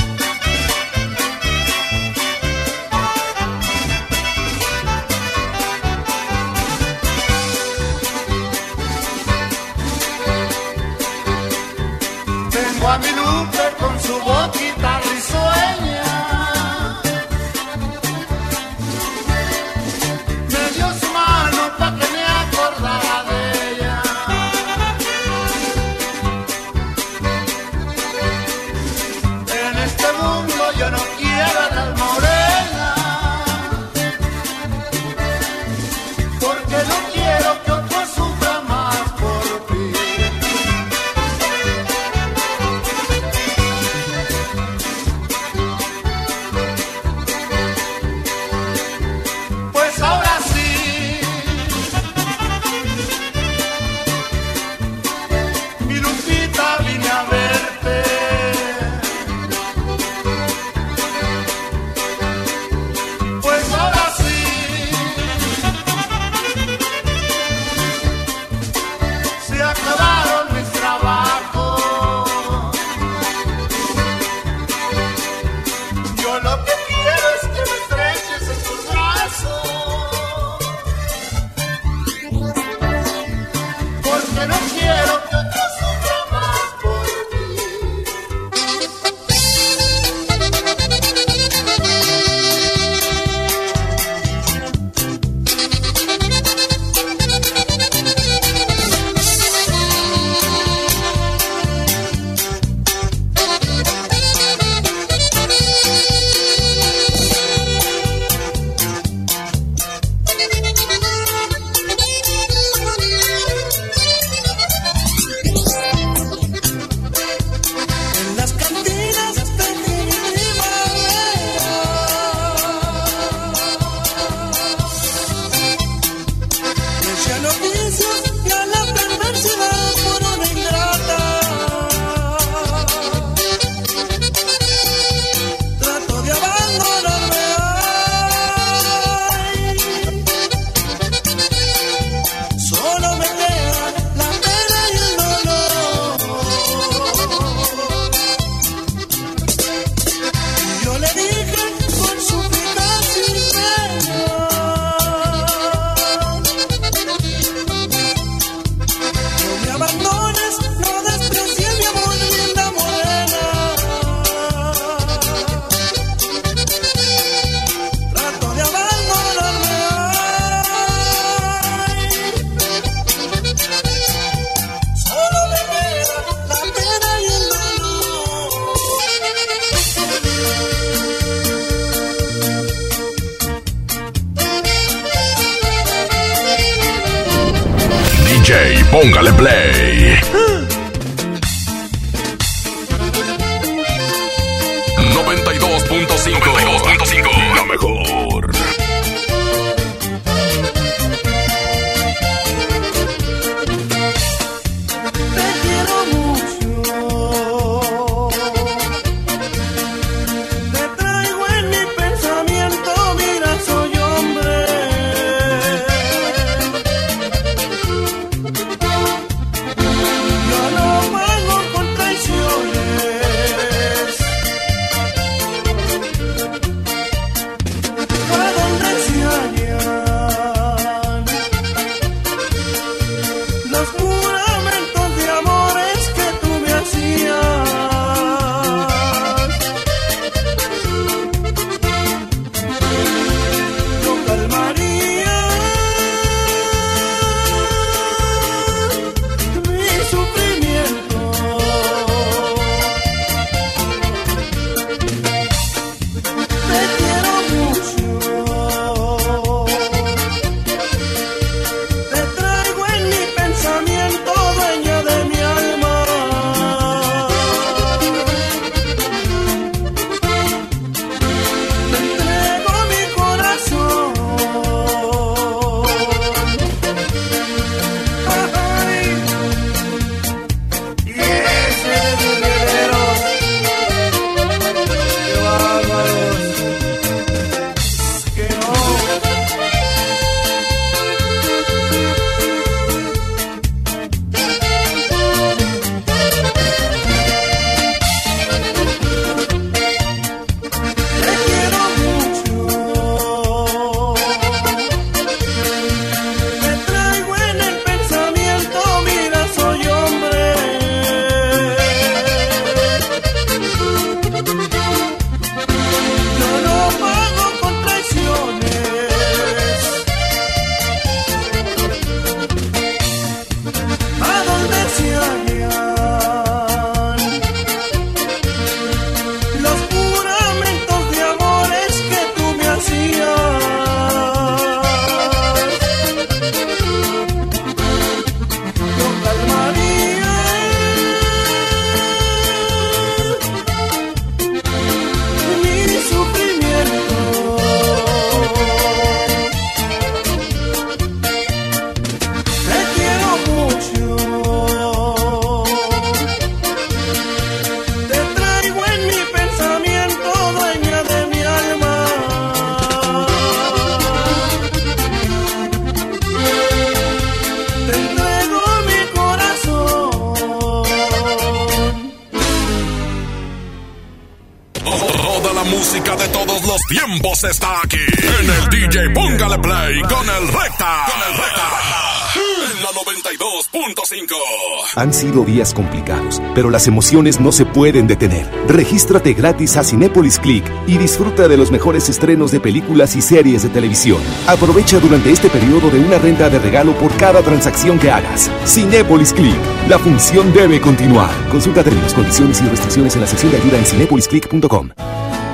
Han sido días complicados, pero las emociones no se pueden detener. Regístrate gratis a Cinépolis Click y disfruta de los mejores estrenos de películas y series de televisión. Aprovecha durante este periodo de una renta de regalo por cada transacción que hagas. Cinépolis Click. La función debe continuar. Consulta términos, condiciones y restricciones en la sección de ayuda en cinepolisclick.com.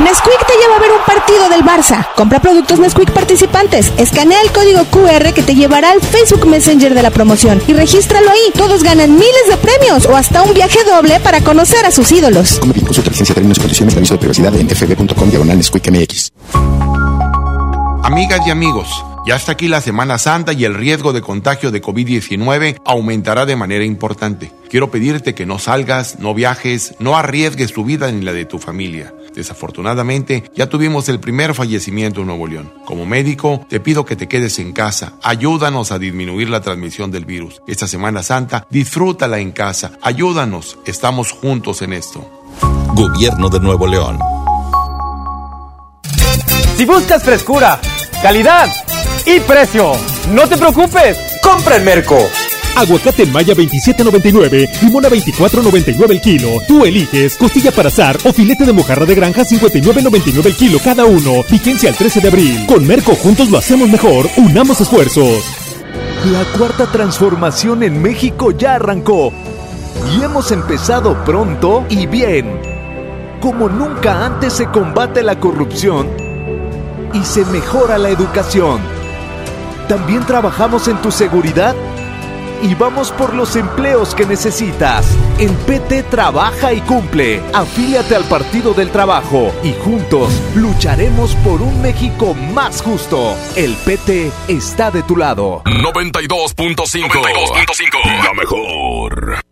Nesquik te lleva a ver un partido del Barça. Compra productos Nesquik participantes. Escanea el código QR que te llevará al Facebook Messenger de la promoción y regístralo ahí. Todos ganan miles de premios o hasta un viaje doble para conocer a sus ídolos. Come bien, consulta licencia, términos y condiciones de aviso de privacidad en fb.com diagonal Nesquik MX. Amigas y amigos, ya está aquí la Semana Santa y el riesgo de contagio de COVID-19 aumentará de manera importante. Quiero pedirte que no salgas, no viajes, no arriesgues tu vida ni la de tu familia. Desafortunadamente, ya tuvimos el primer fallecimiento en Nuevo León. Como médico, te pido que te quedes en casa. Ayúdanos a disminuir la transmisión del virus. Esta Semana Santa, disfrútala en casa. Ayúdanos. Estamos juntos en esto. Gobierno de Nuevo León. Si buscas frescura, calidad y precio, no te preocupes, compra en Merco. Aguacate en Maya 27.99, limón a 24.99 el kilo. Tú eliges costilla para azar o filete de mojarra de granja 59.99 el kilo cada uno. Vigencia al 13 de abril. Con Merco juntos lo hacemos mejor. Unamos esfuerzos. La cuarta transformación en México ya arrancó. Y hemos empezado pronto y bien. Como nunca antes se combate la corrupción y se mejora la educación. También trabajamos en tu seguridad y vamos por los empleos que necesitas. En PT trabaja y cumple. Afíliate al Partido del Trabajo y juntos lucharemos por un México más justo. El PT está de tu lado. 92.5. La mejor.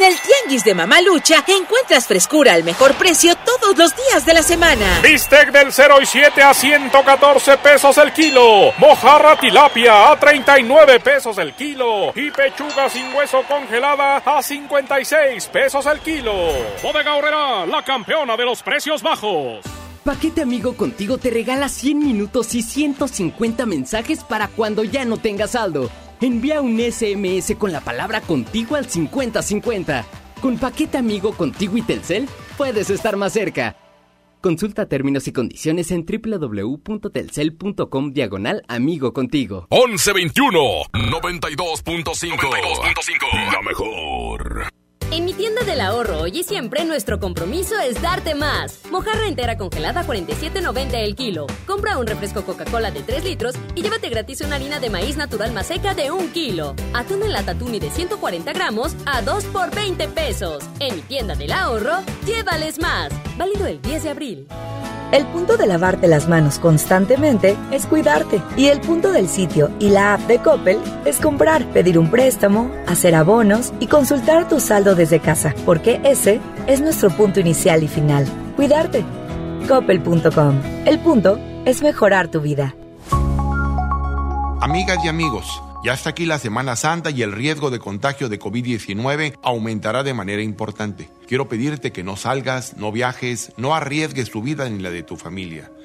Tianguis de Mamalucha encuentras frescura al mejor precio todos los días de la semana. Bistec del 0 y 7 a 114 pesos el kilo. Mojarra tilapia a 39 pesos el kilo. Y pechuga sin hueso congelada a 56 pesos el kilo. Bodega Horrera, la campeona de los precios bajos. Paquete Amigo Contigo te regala 100 minutos y 150 mensajes para cuando ya no tengas saldo. Envía un SMS con la palabra contigo al 5050. Con Paquete Amigo Contigo y Telcel puedes estar más cerca. Consulta términos y condiciones en www.telcel.com diagonal amigo contigo. 1121 92.5 La mejor. En mi tienda del ahorro hoy y siempre nuestro compromiso es darte más. Mojarra entera congelada a 47.90 el kilo. Compra un refresco Coca-Cola de 3 litros y llévate gratis una harina de maíz natural más seca de 1 kilo. Atún en lata tuni de 140 gramos a 2 por 20 pesos. En mi tienda del ahorro, llévales más. Válido el 10 de abril. El punto de lavarte las manos constantemente es cuidarte. Y el punto del sitio y la app de Coppel es comprar, pedir un préstamo, hacer abonos y consultar tu saldo desde casa. Porque ese es nuestro punto inicial y final. Cuidarte. Coppel.com. El punto es mejorar tu vida. Amigas y amigos, ya está aquí la Semana Santa y el riesgo de contagio de COVID-19 aumentará de manera importante. Quiero pedirte que no salgas, no viajes, no arriesgues tu vida ni la de tu familia.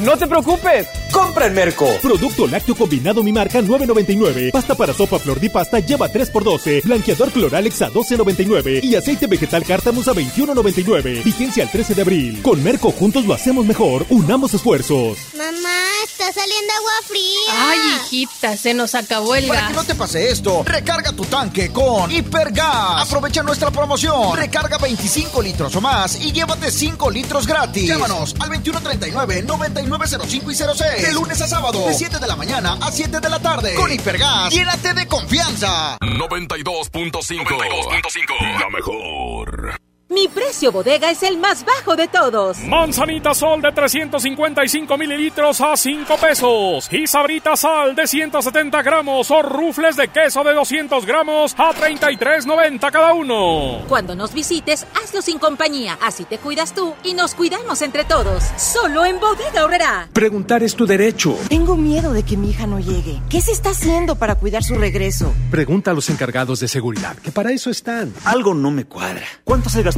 no te preocupes, compra en Merco. Producto lácteo combinado mi marca 9.99. Pasta para sopa flor de pasta lleva 3x12. Blanqueador Cloralex a 12.99. Y aceite vegetal cártamus a 21.99. Vigencia al 13 de abril. Con Merco juntos lo hacemos mejor. Unamos esfuerzos. Mamá, está saliendo agua fría. Ay, hijita, se nos acabó el Para gas. que no te pase esto, recarga tu tanque con Hipergas. Aprovecha nuestra promoción. Recarga 25 litros o más y llévate 5 litros gratis. Llámanos al 2139-9905 y 06. De lunes a sábado, de 7 de la mañana a 7 de la tarde. Con Hipergas, llénate de confianza. 92.5. La mejor. Mi precio bodega es el más bajo de todos. Manzanita Sol de 355 mililitros a 5 pesos. Y Sabrita Sal de 170 gramos o rufles de queso de 200 gramos a 33.90 cada uno. Cuando nos visites, hazlo sin compañía. Así te cuidas tú y nos cuidamos entre todos. Solo en Bodega Horrera. Preguntar es tu derecho. Tengo miedo de que mi hija no llegue. ¿Qué se está haciendo para cuidar su regreso? Pregunta a los encargados de seguridad, que para eso están. Algo no me cuadra. ¿Cuánto se gastó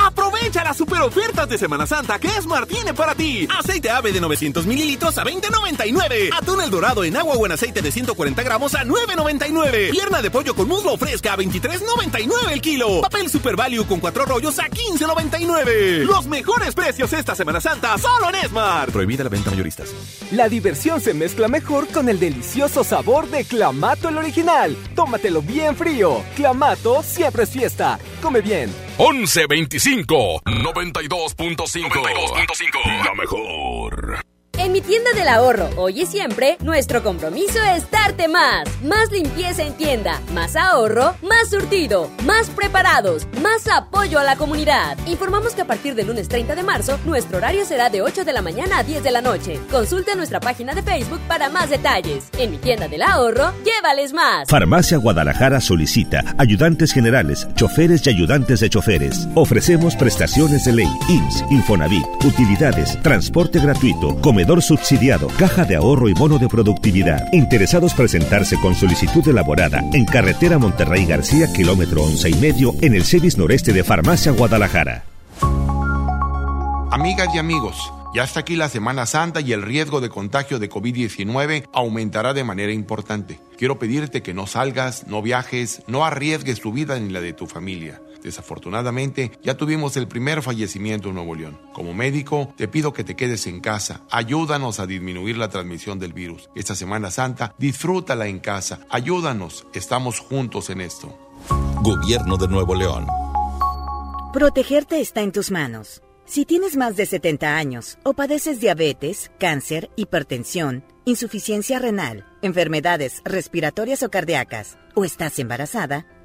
Aprovecha las super ofertas de Semana Santa que Esmar tiene para ti. Aceite ave de 900 mililitros a 20.99. Atún el dorado en agua o en aceite de 140 gramos a 9.99. Pierna de pollo con muslo fresca a 23.99 el kilo. Papel Super Value con cuatro rollos a 15.99. Los mejores precios esta Semana Santa solo en Esmar. Prohibida la venta mayoristas. La diversión se mezcla mejor con el delicioso sabor de Clamato el original. Tómatelo bien frío. Clamato siempre es fiesta. Come bien. 1125 92.5 La mejor. En mi tienda del ahorro, hoy y siempre, nuestro compromiso es darte más. Más limpieza en tienda, más ahorro, más surtido, más preparados, más apoyo a la comunidad. Informamos que a partir del lunes 30 de marzo, nuestro horario será de 8 de la mañana a 10 de la noche. Consulta nuestra página de Facebook para más detalles. En mi tienda del ahorro, llévales más. Farmacia Guadalajara solicita ayudantes generales, choferes y ayudantes de choferes. Ofrecemos prestaciones de ley, IMSS, Infonavit, utilidades, transporte gratuito, comedor subsidiado, caja de ahorro y bono de productividad. Interesados presentarse con solicitud elaborada en carretera Monterrey García, kilómetro once y medio, en el CEDIS noreste de Farmacia Guadalajara. Amigas y amigos, ya está aquí la Semana Santa y el riesgo de contagio de COVID-19 aumentará de manera importante. Quiero pedirte que no salgas, no viajes, no arriesgues tu vida ni la de tu familia. Desafortunadamente, ya tuvimos el primer fallecimiento en Nuevo León. Como médico, te pido que te quedes en casa. Ayúdanos a disminuir la transmisión del virus. Esta Semana Santa, disfrútala en casa. Ayúdanos. Estamos juntos en esto. Gobierno de Nuevo León. Protegerte está en tus manos. Si tienes más de 70 años o padeces diabetes, cáncer, hipertensión, insuficiencia renal, enfermedades respiratorias o cardíacas, o estás embarazada,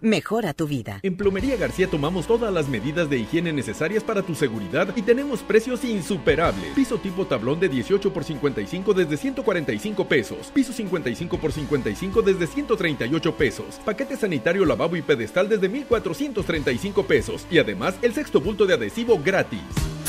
mejora tu vida. En Plomería García tomamos todas las medidas de higiene necesarias para tu seguridad y tenemos precios insuperables. Piso tipo tablón de 18 por 55 desde 145 pesos. Piso 55 por 55 desde 138 pesos. Paquete sanitario lavabo y pedestal desde 1435 pesos. Y además el sexto bulto de adhesivo gratis.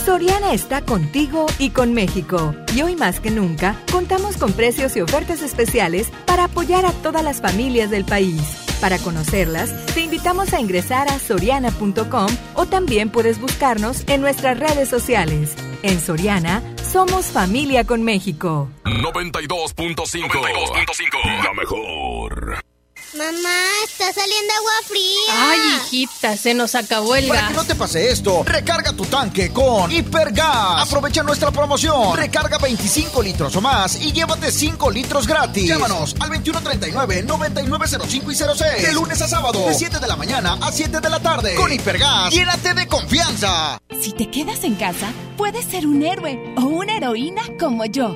Soriana está contigo y con México. Y hoy más que nunca, contamos con precios y ofertas especiales para apoyar a todas las familias del país. Para conocerlas, te invitamos a ingresar a soriana.com o también puedes buscarnos en nuestras redes sociales. En Soriana, somos familia con México. 92.5 La mejor. Mamá, está saliendo agua fría. Ay, hijita, se nos acabó el Para gas. que no te pase esto, recarga tu tanque con Hipergas. Aprovecha nuestra promoción. Recarga 25 litros o más y llévate 5 litros gratis. Llámanos al 2139-9905 y 06. De lunes a sábado, de 7 de la mañana a 7 de la tarde. Con Hipergas, llénate de confianza. Si te quedas en casa, puedes ser un héroe o una heroína como yo.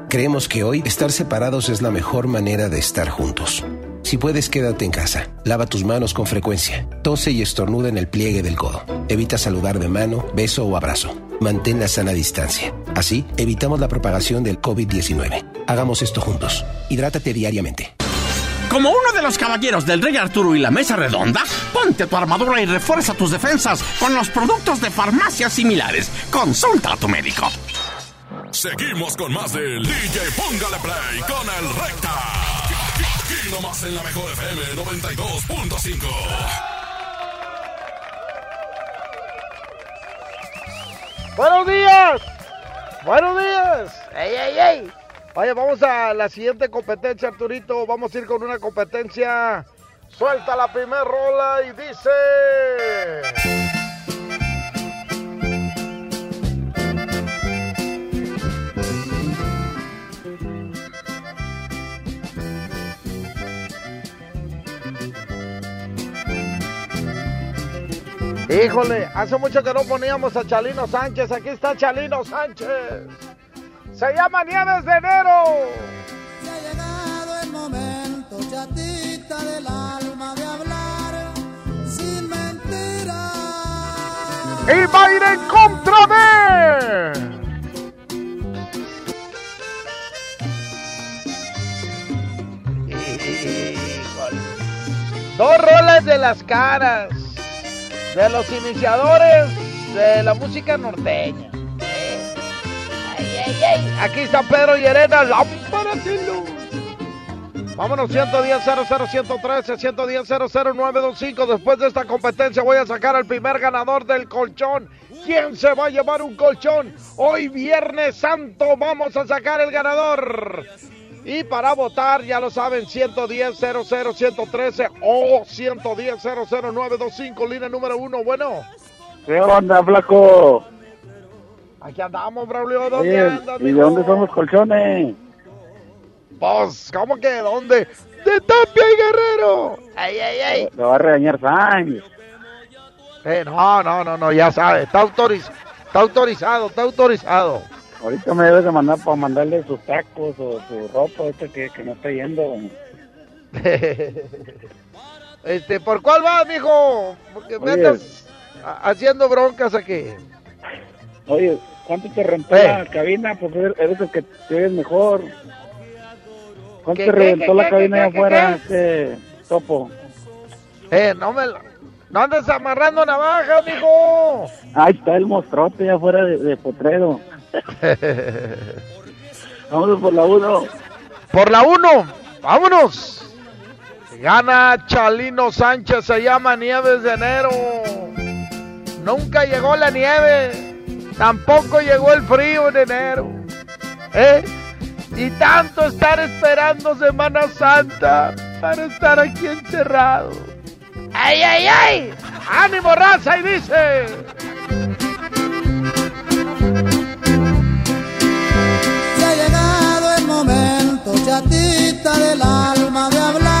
creemos que hoy estar separados es la mejor manera de estar juntos. Si puedes, quédate en casa. Lava tus manos con frecuencia. Tose y estornuda en el pliegue del codo. Evita saludar de mano, beso o abrazo. Mantén la sana distancia. Así, evitamos la propagación del COVID-19. Hagamos esto juntos. Hidrátate diariamente. Como uno de los caballeros del Rey Arturo y la Mesa Redonda, ponte tu armadura y refuerza tus defensas con los productos de farmacias similares. Consulta a tu médico. Seguimos con más del DJ Póngale Play con el Recta. Aquí nomás en la mejor FM 92.5. Buenos días. Buenos días. ¡Ey, ey, ey! Oye, vamos a la siguiente competencia, Arturito. Vamos a ir con una competencia. Suelta la primera rola y dice. Híjole, hace mucho que no poníamos a Chalino Sánchez. Aquí está Chalino Sánchez. Se llama Nieves de Enero. Ha llegado el momento, chatita del alma, de hablar sin mentiras. Y va a ir en contra de. Dos rolas de las caras. De los iniciadores de la música norteña. Aquí está Pedro Llerena, lámpara sin luz. Vámonos, 110 00 113 110 00925. Después de esta competencia voy a sacar al primer ganador del colchón. ¿Quién se va a llevar un colchón? Hoy Viernes Santo vamos a sacar el ganador. Y para votar, ya lo saben, 110 00 113 o 110 00925, línea número uno. Bueno. ¿Qué onda, flaco? Aquí andamos, Braulio. ¿Dónde Oye, andas, ¿y de dónde son los colchones? Pues, ¿cómo que de dónde? ¡De Tapia y Guerrero! ¡Ay, ay, ay! Te va a regañar Sainz. Eh, no, no, no, no, ya sabes, está, autoriz está autorizado, está autorizado. Ahorita me debes de mandar para mandarle sus tacos o su ropa, ahorita que, que no está yendo. este, ¿por cuál vas, mijo? Porque me andas ha- haciendo broncas aquí. Oye, ¿cuánto te rentó Eh. la cabina? Pues eres el que te ves mejor. ¿Cuánto ¿Qué, te reventó la qué, cabina qué, allá qué, afuera, este topo? Eh, no me... la- No andes amarrando navajas, mijo. Ahí está el monstruote allá afuera de, de Potrero. Vamos por la uno. Por la uno, vámonos. Gana Chalino Sánchez, se llama Nieves de Enero. Nunca llegó la nieve, tampoco llegó el frío en enero. ¿Eh? Y tanto estar esperando Semana Santa para estar aquí encerrado. ¡Ay, ay, ay! ¡Ánimo, raza! Y dice... momento, chatita del alma, de hablar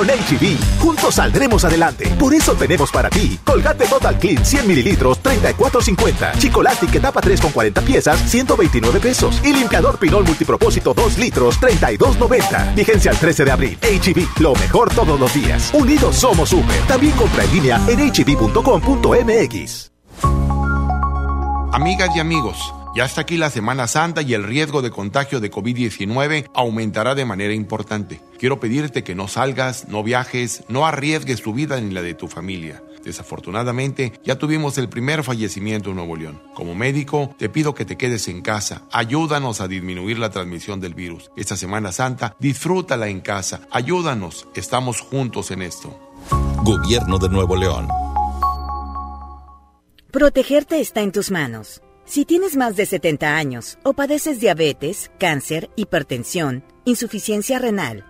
Con HB, juntos saldremos adelante. Por eso tenemos para ti Colgate Total Clean 100 mililitros, 34.50. Chicolastic que tapa 3 con 40 piezas, 129 pesos. Y limpiador Pinol multipropósito 2 litros, 32.90. Vigencia el 13 de abril. HB, lo mejor todos los días. Unidos somos super. También compra en línea en hb.com.mx. Amigas y amigos. Ya está aquí la Semana Santa y el riesgo de contagio de COVID-19 aumentará de manera importante. Quiero pedirte que no salgas, no viajes, no arriesgues tu vida ni la de tu familia. Desafortunadamente, ya tuvimos el primer fallecimiento en Nuevo León. Como médico, te pido que te quedes en casa. Ayúdanos a disminuir la transmisión del virus. Esta Semana Santa, disfrútala en casa. Ayúdanos. Estamos juntos en esto. Gobierno de Nuevo León. Protegerte está en tus manos. Si tienes más de 70 años o padeces diabetes, cáncer, hipertensión, insuficiencia renal,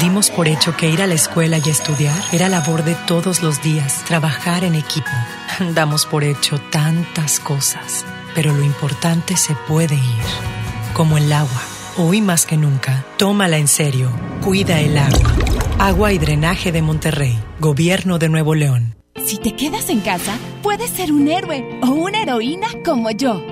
Dimos por hecho que ir a la escuela y estudiar era labor de todos los días, trabajar en equipo. Damos por hecho tantas cosas, pero lo importante se puede ir, como el agua. Hoy más que nunca, tómala en serio, cuida el agua. Agua y Drenaje de Monterrey, Gobierno de Nuevo León. Si te quedas en casa, puedes ser un héroe o una heroína como yo.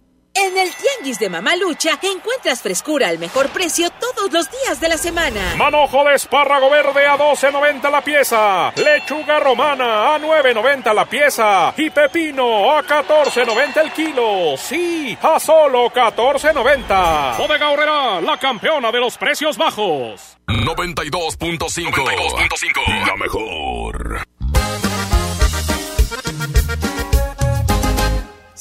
En el Tianguis de Mamalucha encuentras frescura al mejor precio todos los días de la semana. Manojo de espárrago verde a 12.90 la pieza. Lechuga romana a 9.90 la pieza. Y pepino a 14.90 el kilo. Sí, a solo 14.90. Bodega Horrera, la campeona de los precios bajos. 92.5. 92.5. La mejor.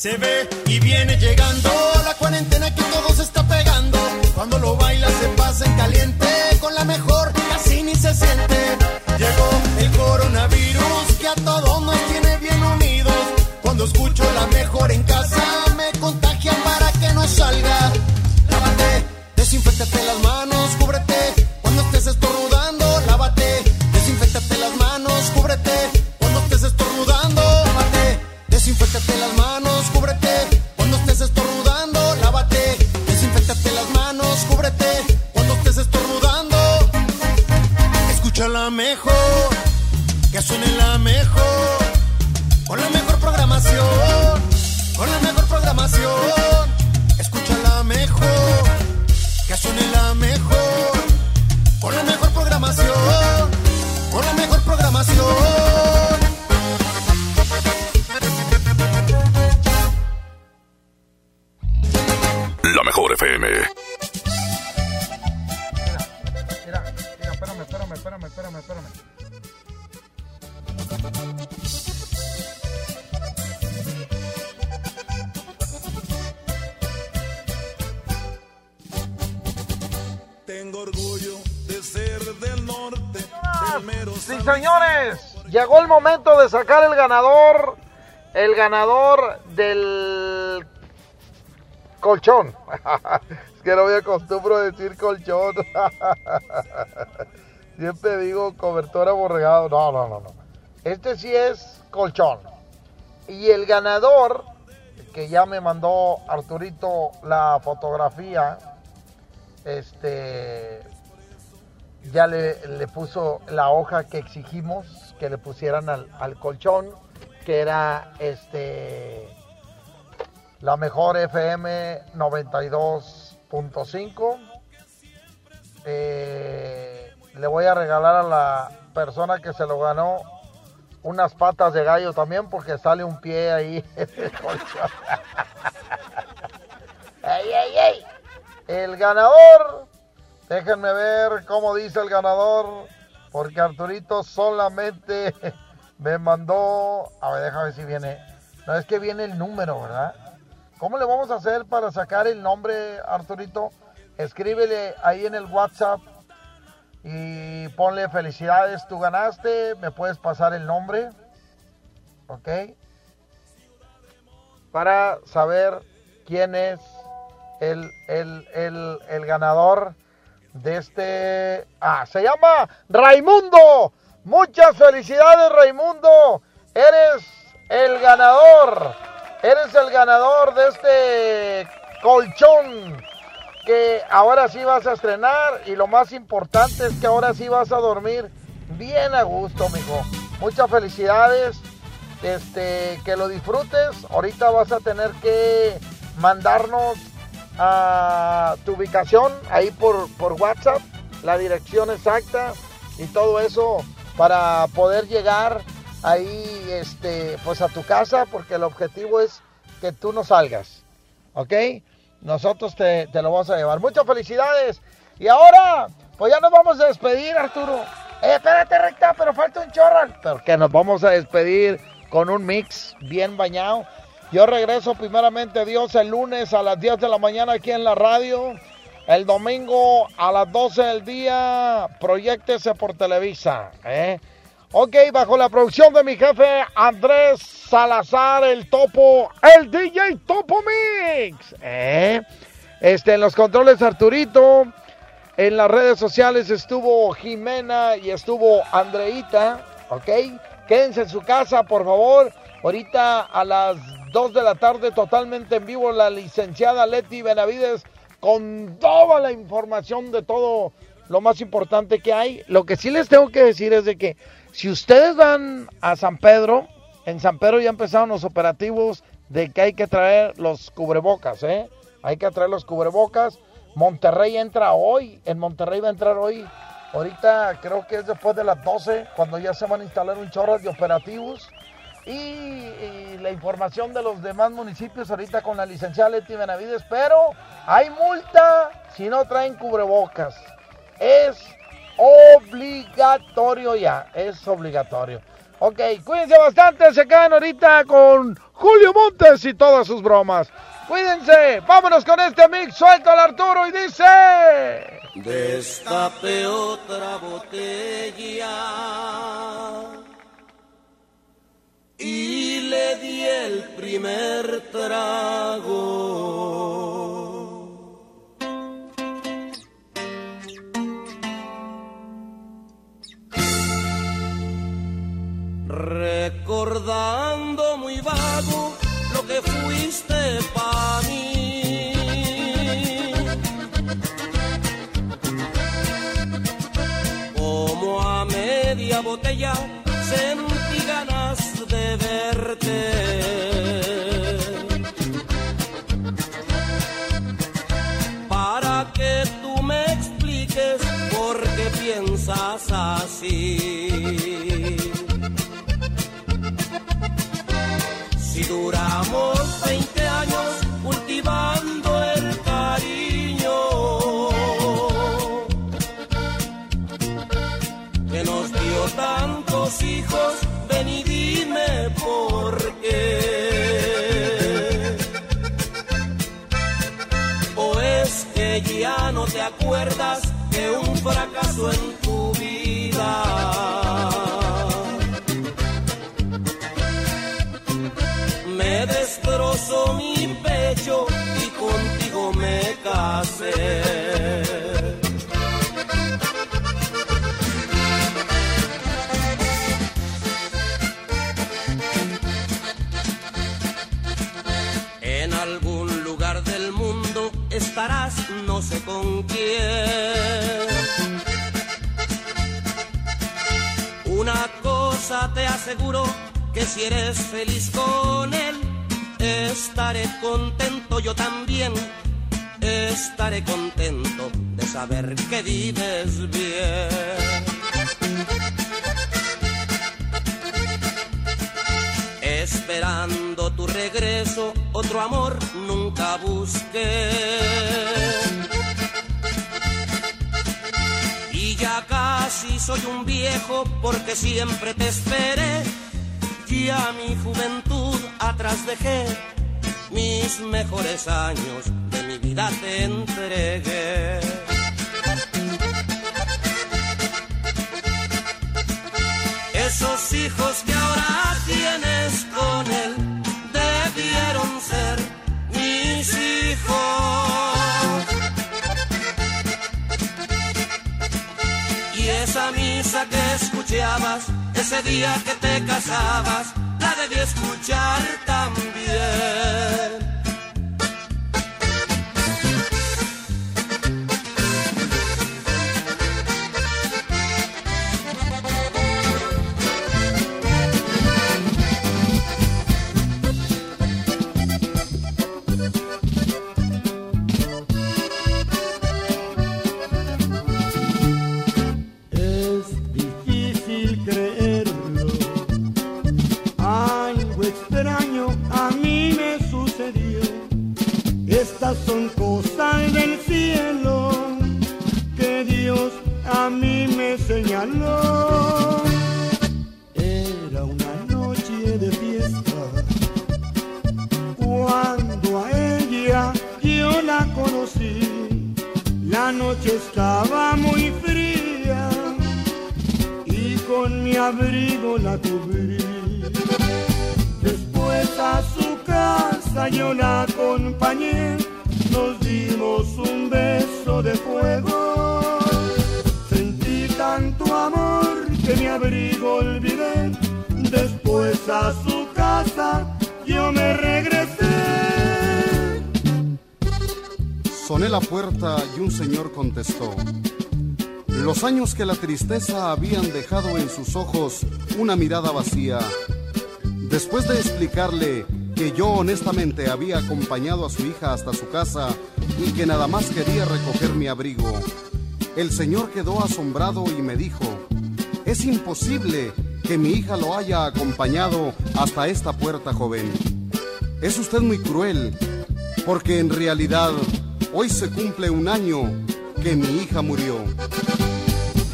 Se ve y viene llegando la cuarentena que todo se está pegando. Cuando lo baila se pasa en caliente, con la mejor casi ni se siente. Llegó el coronavirus que a todos nos tiene bien unidos. Cuando escucho la mejor, Sí, señores, llegó el momento de sacar el ganador, el ganador del colchón. es que no me acostumbro a decir colchón. Siempre digo cobertura borregado. No, no, no, no. Este sí es colchón. Y el ganador, que ya me mandó Arturito la fotografía, este, ya le, puso la hoja que exigimos que le pusieran al, al colchón, que era este la mejor FM 92.5. Eh, le voy a regalar a la persona que se lo ganó unas patas de gallo también porque sale un pie ahí en el colchón. ¡Ey, ey, ey! El ganador, déjenme ver cómo dice el ganador, porque Arturito solamente me mandó, a ver, déjame ver si viene, no es que viene el número, ¿verdad? ¿Cómo le vamos a hacer para sacar el nombre, Arturito? Escríbele ahí en el WhatsApp y ponle felicidades, tú ganaste, me puedes pasar el nombre, ¿ok? Para saber quién es el, el, el, el ganador de este... Ah, se llama Raimundo. Muchas felicidades, Raimundo. Eres el ganador. Eres el ganador de este colchón que ahora sí vas a estrenar y lo más importante es que ahora sí vas a dormir bien a gusto, mijo. Muchas felicidades. Este, que lo disfrutes. Ahorita vas a tener que mandarnos a tu ubicación ahí por, por WhatsApp, la dirección exacta y todo eso para poder llegar ahí este pues a tu casa porque el objetivo es que tú no salgas ok nosotros te, te lo vamos a llevar. Muchas felicidades. Y ahora pues ya nos vamos a despedir Arturo. Eh, espérate recta pero falta un chorral porque nos vamos a despedir con un mix bien bañado yo regreso primeramente Dios el lunes a las 10 de la mañana aquí en la radio. El domingo a las 12 del día, proyectese por Televisa. ¿eh? Ok, bajo la producción de mi jefe Andrés Salazar, el topo, el DJ Topo Mix. ¿eh? Este, en los controles Arturito. En las redes sociales estuvo Jimena y estuvo Andreita. Ok, quédense en su casa, por favor. Ahorita a las 2 de la tarde, totalmente en vivo, la licenciada Leti Benavides con toda la información de todo lo más importante que hay. Lo que sí les tengo que decir es de que si ustedes van a San Pedro, en San Pedro ya empezaron los operativos de que hay que traer los cubrebocas, ¿eh? Hay que traer los cubrebocas. Monterrey entra hoy, en Monterrey va a entrar hoy. Ahorita creo que es después de las 12, cuando ya se van a instalar un chorro de operativos. Y, la información de los demás municipios ahorita con la licenciada Leti Benavides, pero hay multa si no traen cubrebocas. Es obligatorio ya, es obligatorio. Ok, cuídense bastante, se quedan ahorita con Julio Montes y todas sus bromas. Cuídense, vámonos con este mix, suelta al Arturo y dice... Destape otra botella y le di el primer trago. Recordando muy vago lo que fuiste para mí. Como a media botella no te aseguro, que si eres feliz con él, estaré contento yo también. Estaré contento de saber que vives bien. Esperando tu regreso, otro amor nunca busqué. Casi soy un viejo porque siempre te esperé. Ya mi juventud atrás dejé, mis mejores años de mi vida te entregué. Esos hijos que ahora tienes con él debieron ser mis hijos. Escuchabas ese día que te casabas, la debí escuchar también. Extraño a mí me sucedió. Estas son cosas del cielo que Dios a mí me señaló. Era una noche de fiesta cuando a ella yo la conocí. La noche estaba muy fría y con mi abrigo la cubrí. Casa yo la acompañé, nos dimos un beso de fuego. Sentí tanto amor que mi abrigo olvidé. Después a su casa yo me regresé. Soné la puerta y un señor contestó. Los años que la tristeza habían dejado en sus ojos una mirada vacía. Después de explicarle que yo honestamente había acompañado a su hija hasta su casa y que nada más quería recoger mi abrigo, el señor quedó asombrado y me dijo, es imposible que mi hija lo haya acompañado hasta esta puerta, joven. Es usted muy cruel, porque en realidad hoy se cumple un año que mi hija murió.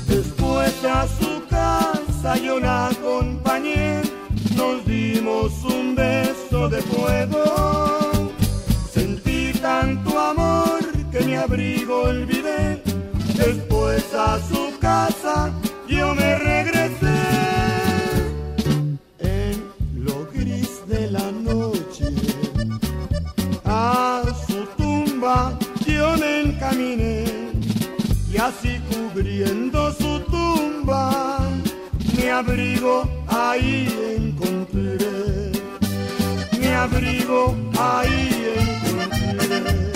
Después a su casa yo la acompañé, nos dimos un beso de fuego. Sentí tanto amor que mi abrigo olvidé. Después a su casa yo me regresé. En lo gris de la noche, a su tumba yo me encaminé y así cubriendo su mi abrigo ahí encontré, mi abrigo ahí encontré.